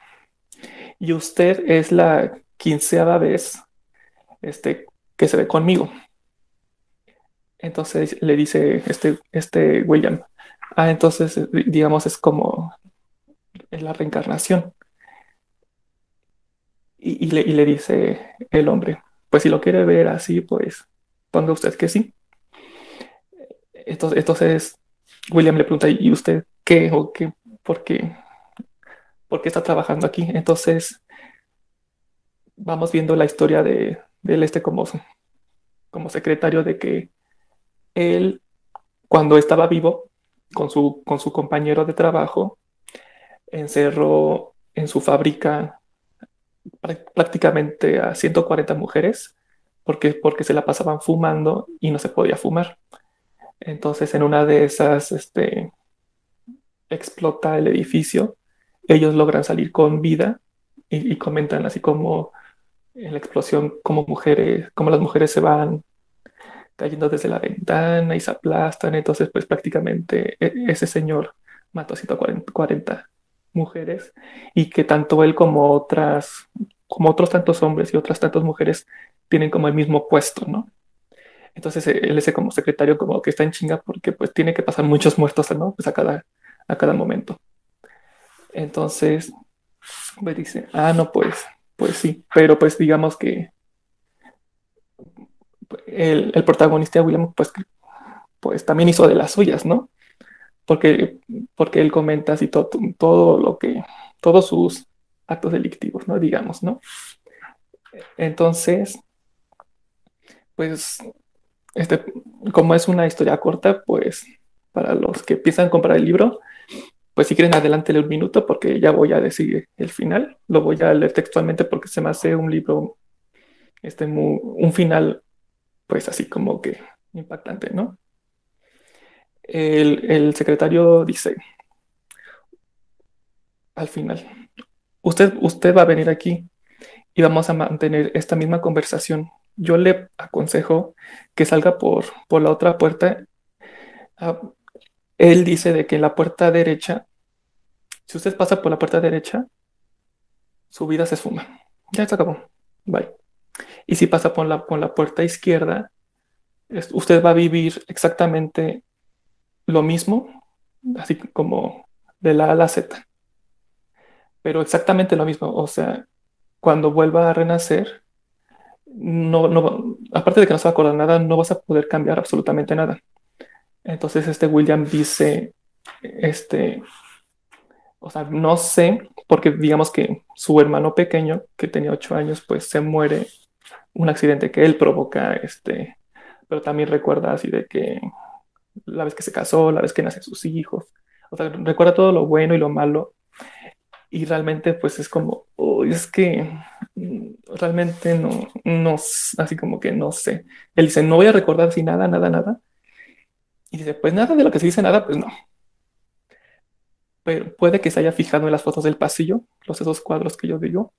y usted es la quinceava vez este, que se ve conmigo. Entonces le dice este, este William, ah, entonces digamos es como la reencarnación. Y, y, le, y, le, dice el hombre, pues si lo quiere ver así, pues ponga usted que sí. Entonces, William le pregunta, ¿y usted qué o qué? ¿Por qué? porque está trabajando aquí. Entonces, vamos viendo la historia de, él este como, como secretario de que él, cuando estaba vivo, con su, con su compañero de trabajo, encerró en su fábrica prácticamente a 140 mujeres porque, porque se la pasaban fumando y no se podía fumar. Entonces en una de esas este, explota el edificio ellos logran salir con vida y, comentan así como en la explosión, como mujeres, como las mujeres se van cayendo desde la ventana y se aplastan. Entonces, pues prácticamente e, ese señor mató a 140 mujeres y que tanto él como otras, como otros tantos hombres y otras tantas mujeres tienen como el mismo puesto, ¿no? Entonces él ese como secretario como que está en chinga porque pues tiene que pasar muchos muertos, ¿no? Pues a cada, a cada momento. Entonces, me dice, ah, no, pues, pues sí, pero pues digamos que el, el protagonista William, pues, pues también hizo de las suyas, ¿no? Porque, porque él comenta así todo, todo lo que, todos sus actos delictivos, ¿no? Digamos, ¿no? Entonces, pues, este, como es una historia corta, pues, para los que piensan comprar el libro, pues si quieren adelántele un minuto porque ya voy a decir el final. Lo voy a leer textualmente porque se me hace un libro, este, un final, pues así como que impactante, ¿no? El secretario dice, al final, usted, usted va a venir aquí y vamos a mantener esta misma conversación. Yo le aconsejo que salga por, por la otra puerta. Ah, él dice de que la puerta derecha si usted pasa por la puerta derecha, su vida se esfuma. Ya se acabó. Bye. Y si pasa por la, por la puerta izquierda, usted va a vivir exactamente lo mismo, así como de la A a la Z. Pero exactamente lo mismo. O sea, cuando vuelva a renacer, no, aparte de que no se va a acordar nada, no vas a poder cambiar absolutamente nada. Entonces este William dice, este, o sea, no sé, porque digamos que su hermano pequeño, que tenía ocho años, pues se muere un accidente que él provoca, este, pero también recuerda así de que la vez que se casó, la vez que nacen sus hijos, o sea, recuerda todo lo bueno y lo malo, y realmente pues es como, es que mm, realmente no, no, así como que no sé. Él dice, no voy a recordar así nada, nada, nada. Y dice, pues nada de lo que se dice nada, pues no pero puede que se haya fijado en las fotos del pasillo, los esos cuadros que yo digo,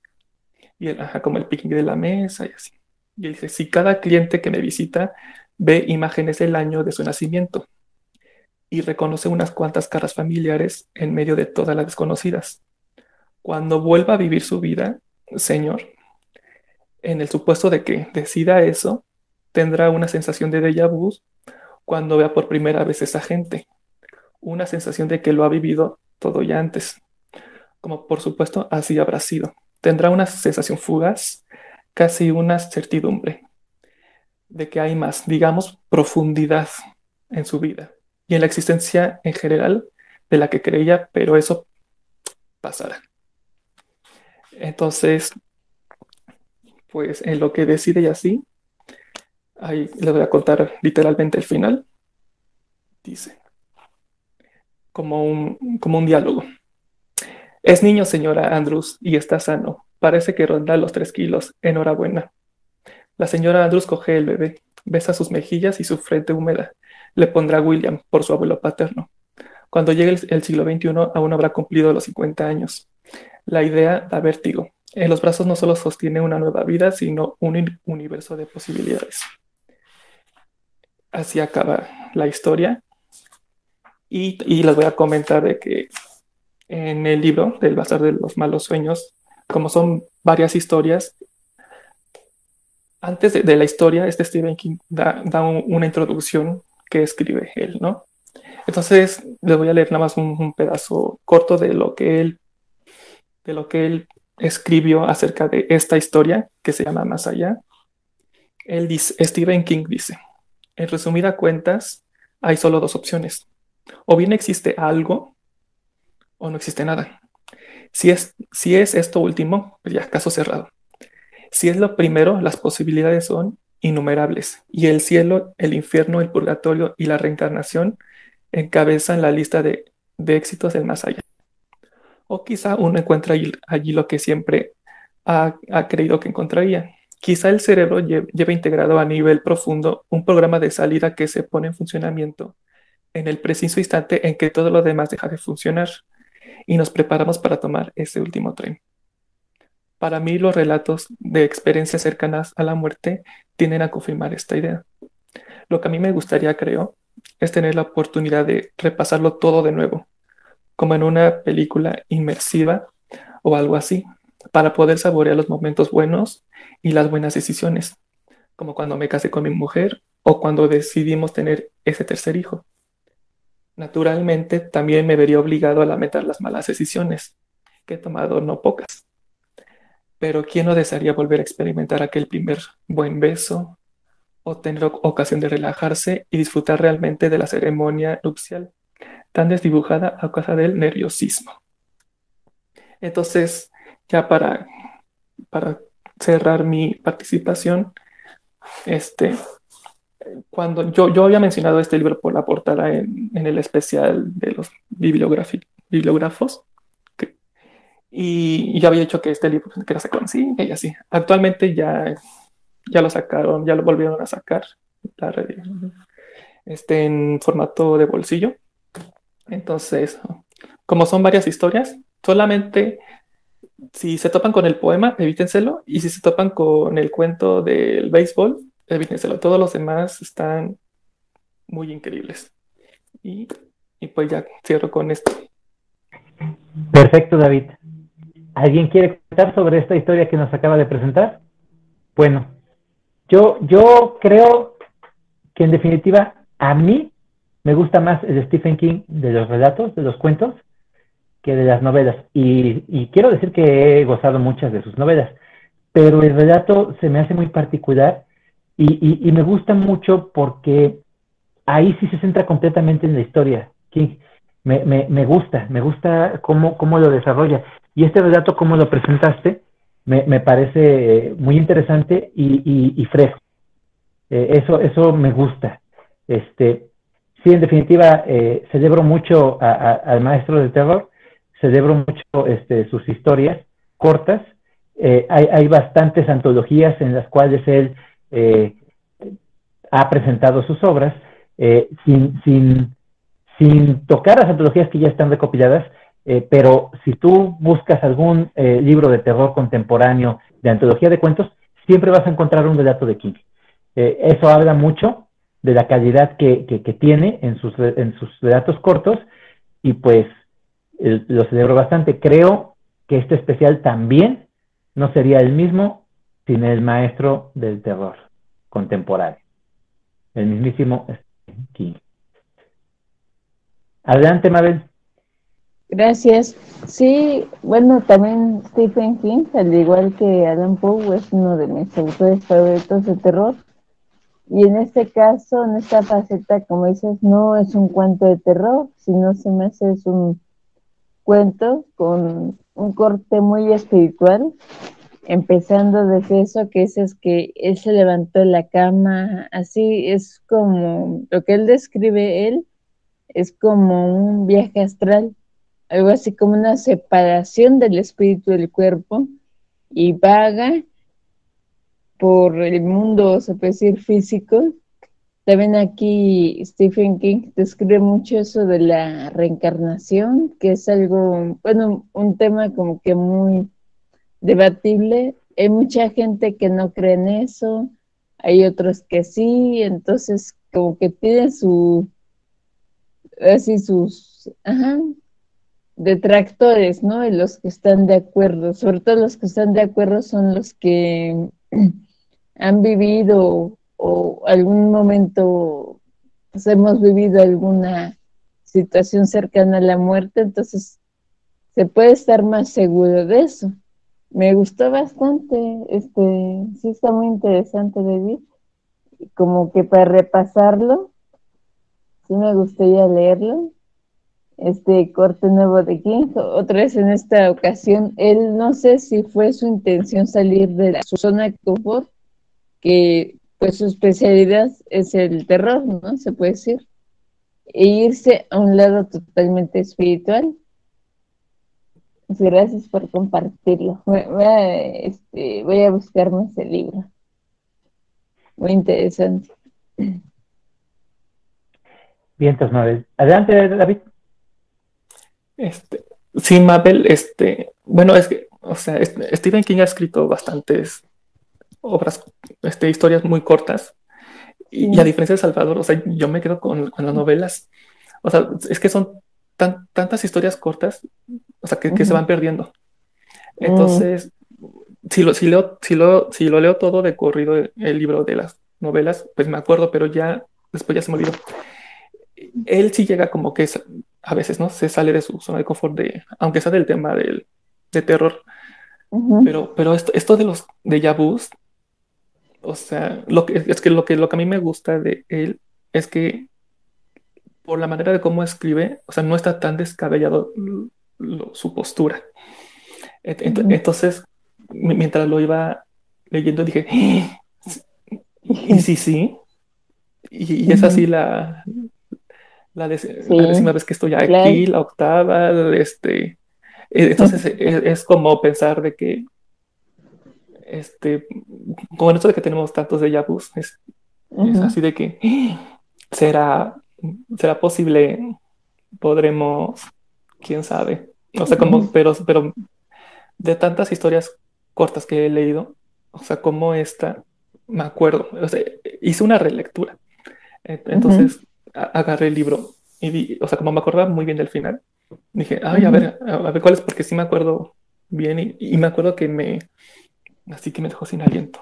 y el, ajá, como el picnic de la mesa y así. Y dice, si cada cliente que me visita ve imágenes del año de su nacimiento y reconoce unas cuantas caras familiares en medio de todas las desconocidas. Cuando vuelva a vivir su vida, Señor, en el supuesto de que decida eso, tendrá una sensación de déjà vu cuando vea por primera vez esa gente, una sensación de que lo ha vivido todo ya antes, como por supuesto así habrá sido. Tendrá una sensación fugaz, casi una certidumbre de que hay más, digamos, profundidad en su vida y en la existencia en general de la que creía, pero eso pasará. Entonces, pues en lo que decide y así, ahí le voy a contar literalmente el final. Dice como un, como un diálogo. Es niño, señora Andrews, y está sano. Parece que ronda los tres kilos. Enhorabuena. La señora Andrews coge el bebé, besa sus mejillas y su frente húmeda. Le pondrá William por su abuelo paterno. Cuando llegue el, siglo XXI, aún habrá cumplido los 50 años. La idea da vértigo. En los brazos no solo sostiene una nueva vida, sino un universo de posibilidades. Así acaba la historia y, les voy a comentar de que en el libro del Bazar de los Malos Sueños, como son varias historias, antes de, la historia, este Stephen King da, una introducción que escribe él, ¿no? Entonces, les voy a leer nada más un, pedazo corto de lo que él, de lo que él escribió acerca de esta historia que se llama Más allá. Él dice, Stephen King dice, en resumida cuentas, hay solo dos opciones. O bien existe algo o no existe nada. Si es, si es esto último, pues ya caso cerrado. Si es lo primero, las posibilidades son innumerables y el cielo, el infierno, el purgatorio y la reencarnación encabezan la lista de, éxitos del más allá. O quizá uno encuentra allí, lo que siempre ha, creído que encontraría. Quizá el cerebro lleve integrado a nivel profundo un programa de salida que se pone en funcionamiento en el preciso instante en que todo lo demás deja de funcionar y nos preparamos para tomar ese último tren. Para mí los relatos de experiencias cercanas a la muerte tienden a confirmar esta idea. Lo que a mí me gustaría, creo, es tener la oportunidad de repasarlo todo de nuevo, como en una película inmersiva o algo así, para poder saborear los momentos buenos y las buenas decisiones, como cuando me casé con mi mujer o cuando decidimos tener ese tercer hijo. Naturalmente, también me vería obligado a lamentar las malas decisiones, que he tomado no pocas. Pero ¿quién no desearía volver a experimentar aquel primer buen beso o tener ocasión de relajarse y disfrutar realmente de la ceremonia nupcial, tan desdibujada a causa del nerviosismo? Entonces, ya para, para cerrar mi participación, este, cuando yo, yo había mencionado este libro por la portada en, el especial de los bibliógrafos, y, yo había dicho que este libro que no se consigue y así. Actualmente ya, ya lo sacaron, ya lo volvieron a sacar la este, en formato de bolsillo. Entonces, como son varias historias, solamente si se topan con el poema, evítenselo, y si se topan con el cuento del béisbol, evítenselo. Todos los demás están muy increíbles. Y, y pues ya cierro con esto. Perfecto, David. ¿Alguien quiere comentar sobre esta historia que nos acaba de presentar? Bueno, yo, yo creo que en definitiva a mí me gusta más el Stephen King de los relatos, de los cuentos, que de las novelas. Y, quiero decir que he gozado muchas de sus novelas, pero el relato se me hace muy particular y, me gusta mucho porque ahí sí se centra completamente en la historia. King. Me, me, gusta, me gusta cómo, cómo lo desarrolla. Y este relato, como lo presentaste, me, parece eh, muy interesante y, y, fresco. Eh, eso, eso me gusta. Este, sí, en definitiva, eh, celebro mucho al maestro del terror, celebro mucho este, sus historias cortas. hay, hay bastantes antologías en las cuales él ha presentado sus obras sin, sin, sin tocar las antologías que ya están recopiladas, eh, pero si tú buscas algún eh, libro de terror contemporáneo, de antología de cuentos, siempre vas a encontrar un relato de King. Eh, eso habla mucho de la calidad que, tiene en sus, en sus relatos cortos y pues lo celebro bastante. Creo que este especial también no sería el mismo sin el maestro del terror contemporáneo, el mismísimo King. Adelante, Mabel. Gracias. Sí, bueno, también Stephen King, al igual que Alan Poe, es uno de mis autores favoritos de terror. Y en este caso, en esta faceta, como dices, no es un cuento de terror, sino se me hace es un cuento con un corte muy espiritual, empezando desde eso que es, es que él se levantó de la cama, así es como lo que él describe él, es como un viaje astral algo así como una separación del espíritu del cuerpo y vaga por el mundo, se puede decir, físico. También aquí Stephen King describe mucho eso de la reencarnación, que es algo, bueno, un tema como que muy debatible. Hay mucha gente que no cree en eso, hay otros que sí, entonces como que tiene su, así sus, ajá, detractores, ¿no? Y los que están de acuerdo, sobre todo los que están de acuerdo son los que han vivido o algún momento pues, hemos vivido alguna situación cercana a la muerte, entonces se puede estar más seguro de eso. Me gustó bastante, este, sí está muy interesante David, como que para repasarlo, sí me gustaría leerlo este corte nuevo de King. Otra vez en esta ocasión, él no sé si fue su intención salir de su zona de confort, que pues su especialidad es el terror, ¿no? Se puede decir. E irse a un lado totalmente espiritual. Gracias por compartirlo. Voy a, este, voy a buscarme ese libro. Muy interesante. Bien, entonces, Adelante, David. Este, sí, Mabel, este, bueno, es que, o sea, Stephen King ha escrito bastantes obras, este, historias muy cortas. Y, a diferencia de Salvador, o sea, yo me quedo con, las novelas. O sea, es que son tan, tantas historias cortas, o sea, que, se van perdiendo. Entonces, si, lo, si, leo, si, lo, si lo leo todo de corrido, el libro de las novelas, pues me acuerdo, pero ya después ya se me olvidó. Él sí llega como que es, a veces, ¿no? Se sale de su zona de confort, de, aunque sea del tema del, de terror. Pero, pero esto, esto de los de Yabus, o sea, lo que, es que lo, que lo que a mí me gusta de él es que por la manera de cómo escribe, o sea, no está tan descabellado su postura. Entonces, mientras lo iba leyendo, dije, y sí, sí. Y, es así la, la, décima vez que estoy aquí, la octava, este. E, entonces e, es, como pensar de que, este, con esto de que tenemos tantos de Yabus, es, es así de que *gasps* será, será posible, podremos, quién sabe. O sea, como, pero, pero de tantas historias cortas que he leído, o sea, como esta, me acuerdo, o sea, hice una relectura. Entonces agarré el libro y vi, o sea, como me acordaba muy bien del final, dije, ay, a ver, a, ver cuál es, porque sí me acuerdo bien y, me acuerdo que me, así que me dejó sin aliento.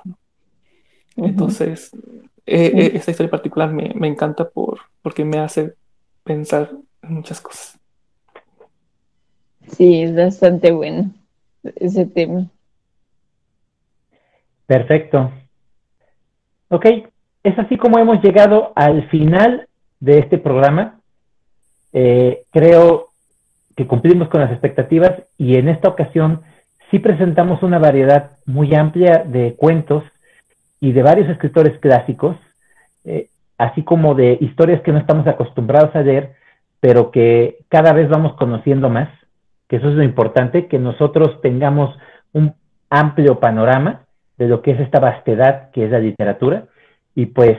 Entonces, eh, eh, esta historia en particular me, me, encanta por, porque me hace pensar en muchas cosas. Sí, es bastante bueno ese tema. Perfecto. Ok, es así como hemos llegado al final de este programa. Eh, creo que cumplimos con las expectativas y en esta ocasión sí presentamos una variedad muy amplia de cuentos y de varios escritores clásicos, eh, así como de historias que no estamos acostumbrados a leer, pero que cada vez vamos conociendo más que eso es lo importante, que nosotros tengamos un amplio panorama de lo que es esta vastedad que es la literatura. Y pues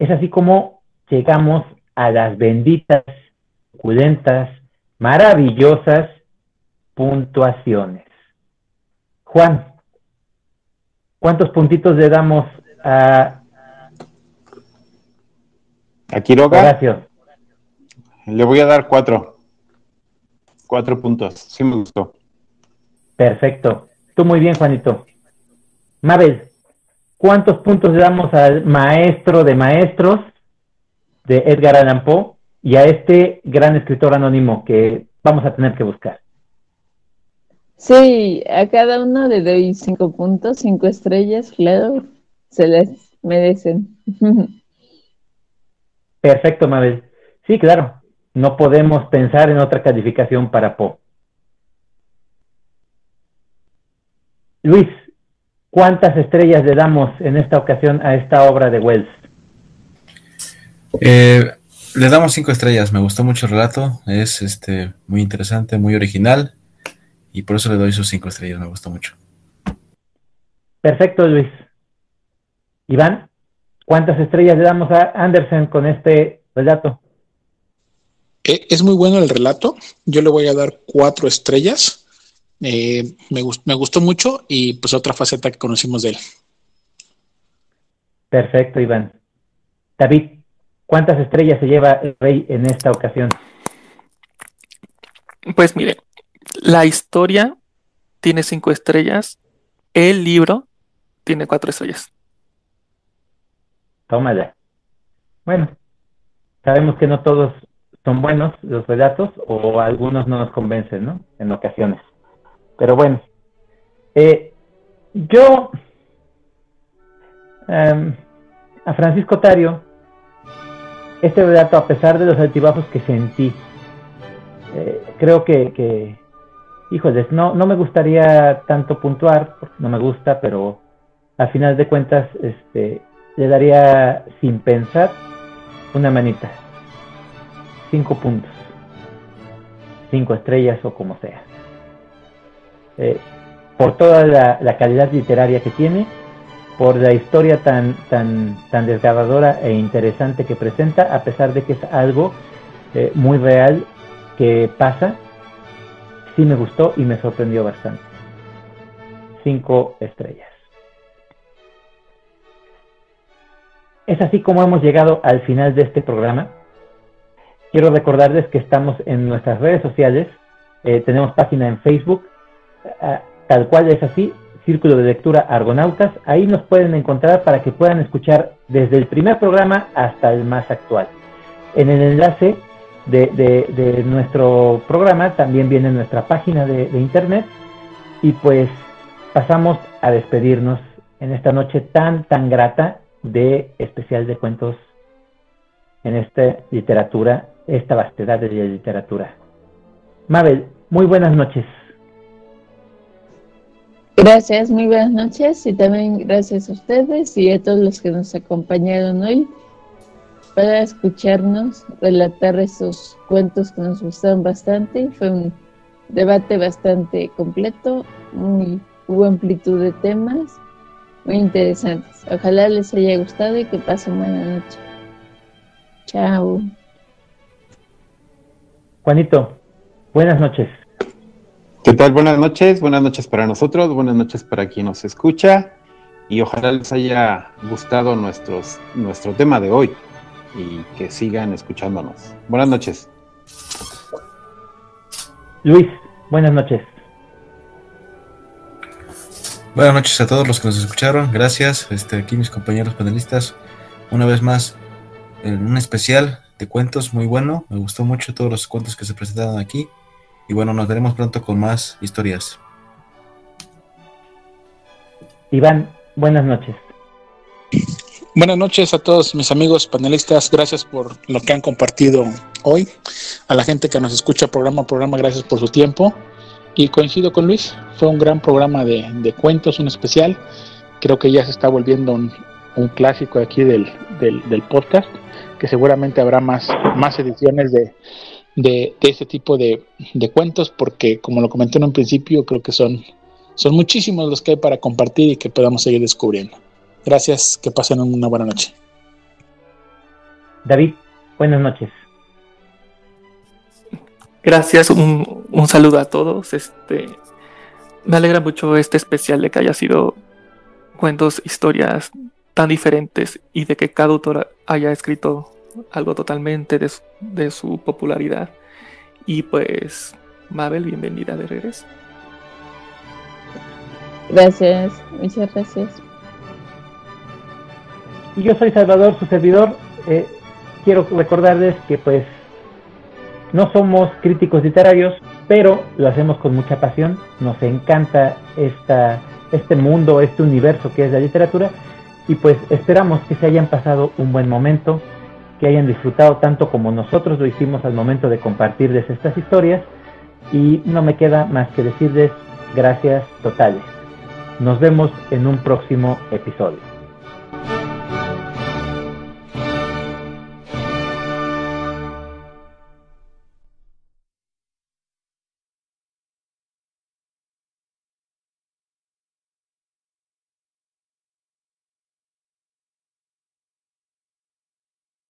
es así como llegamos a las benditas, suculentas, maravillosas puntuaciones. Juan, ¿cuántos puntitos le damos a, a Quiroga? Gracias. Le voy a dar cuatro. Cuatro puntos. Sí me gustó. Perfecto. Tú muy bien, Juanito. Mabel, ¿cuántos puntos le damos al maestro de maestros de Edgar Allan Poe y a este gran escritor anónimo que vamos a tener que buscar? Sí, a cada uno le doy cinco puntos, cinco estrellas, claro, se les merecen. *laughs* Perfecto, Mabel. Sí, claro no podemos pensar en otra calificación para Poe. Luis, ¿cuántas estrellas le damos en esta ocasión a esta obra de Wells? Eh, le damos cinco estrellas. Me gustó mucho el relato. Es este muy interesante, muy original. Y por eso le doy sus cinco estrellas. Me gustó mucho. Perfecto, Luis. Iván, ¿cuántas estrellas le damos a Anderson con este relato? Eh, es muy bueno el relato. Yo le voy a dar cuatro estrellas. Eh, me, me, gustó mucho y pues otra faceta que conocimos de él. Perfecto, Iván. David, ¿cuántas estrellas se lleva el rey en esta ocasión? Pues mire, la historia tiene cinco estrellas, el libro tiene cuatro estrellas. Tómala. Bueno, sabemos que no todos son buenos los relatos o algunos no nos convencen, ¿no? En ocasiones. Pero bueno, eh, yo em, a Francisco Tario, este relato, a pesar de los altibajos que sentí, eh, creo que, que, híjoles, no, no me gustaría tanto puntuar, no me gusta, pero al final de cuentas, este, le daría sin pensar una manita cinco puntos, cinco estrellas o como sea. Eh, por toda la, calidad literaria que tiene, por la historia tan, tan, tan desgarradora e interesante que presenta, a pesar de que es algo eh, muy real que pasa, sí me gustó y me sorprendió bastante. Cinco estrellas. Es así como hemos llegado al final de este programa. Quiero recordarles que estamos en nuestras redes sociales. Eh, tenemos página en Facebook. Ah, tal cual es así, Círculo de Lectura Argonautas. Ahí nos pueden encontrar para que puedan escuchar desde el primer programa hasta el más actual. En el enlace de, nuestro programa también viene nuestra página de, de internet y pues pasamos a despedirnos en esta noche tan, tan grata de especial de cuentos en esta literatura, esta vastedad de literatura. Mabel, muy buenas noches. Gracias, muy buenas noches y también gracias a ustedes y a todos los que nos acompañaron hoy para escucharnos relatar esos cuentos que nos gustaron bastante. Fue un debate bastante completo, muy, hubo amplitud de temas muy interesantes. Ojalá les haya gustado y que pasen buena noche. Chao. Juanito, buenas noches. ¿Qué tal? Buenas noches, buenas noches para nosotros, buenas noches para quien nos escucha y ojalá les haya gustado nuestros, nuestro tema de hoy y que sigan escuchándonos. Buenas noches. Luis, buenas noches. Buenas noches a todos los que nos escucharon. Gracias. Este, aquí mis compañeros panelistas. Una vez más, en un especial de cuentos muy bueno. Me gustó mucho todos los cuentos que se presentaron aquí. Y bueno, nos veremos pronto con más historias. Iván, buenas noches. Buenas noches a todos mis amigos panelistas. Gracias por lo que han compartido hoy. A la gente que nos escucha programa a programa, gracias por su tiempo. Y coincido con Luis, fue un gran programa de, cuentos, un especial. Creo que ya se está volviendo un, clásico aquí del, del, podcast, que seguramente habrá más, más ediciones de, de, ese tipo de, cuentos, porque como lo comenté en un principio, creo que son, son muchísimos los que hay para compartir y que podamos seguir descubriendo. Gracias, que pasen una buena noche. David, buenas noches. Gracias, un, un, saludo a todos. Este, me alegra mucho este especial de que haya sido cuentos, historias tan diferentes y de que cada autor haya escrito algo totalmente de su, popularidad. Y pues, Mabel, bienvenida de regreso. Gracias, muchas gracias. Y yo soy Salvador, su servidor. Eh, quiero recordarles que pues no somos críticos literarios, pero lo hacemos con mucha pasión. Nos encanta esta, este mundo, este universo que es la literatura. Y pues esperamos que se hayan pasado un buen momento, que hayan disfrutado tanto como nosotros lo hicimos al momento de compartirles estas historias y no me queda más que decirles gracias totales. Nos vemos en un próximo episodio.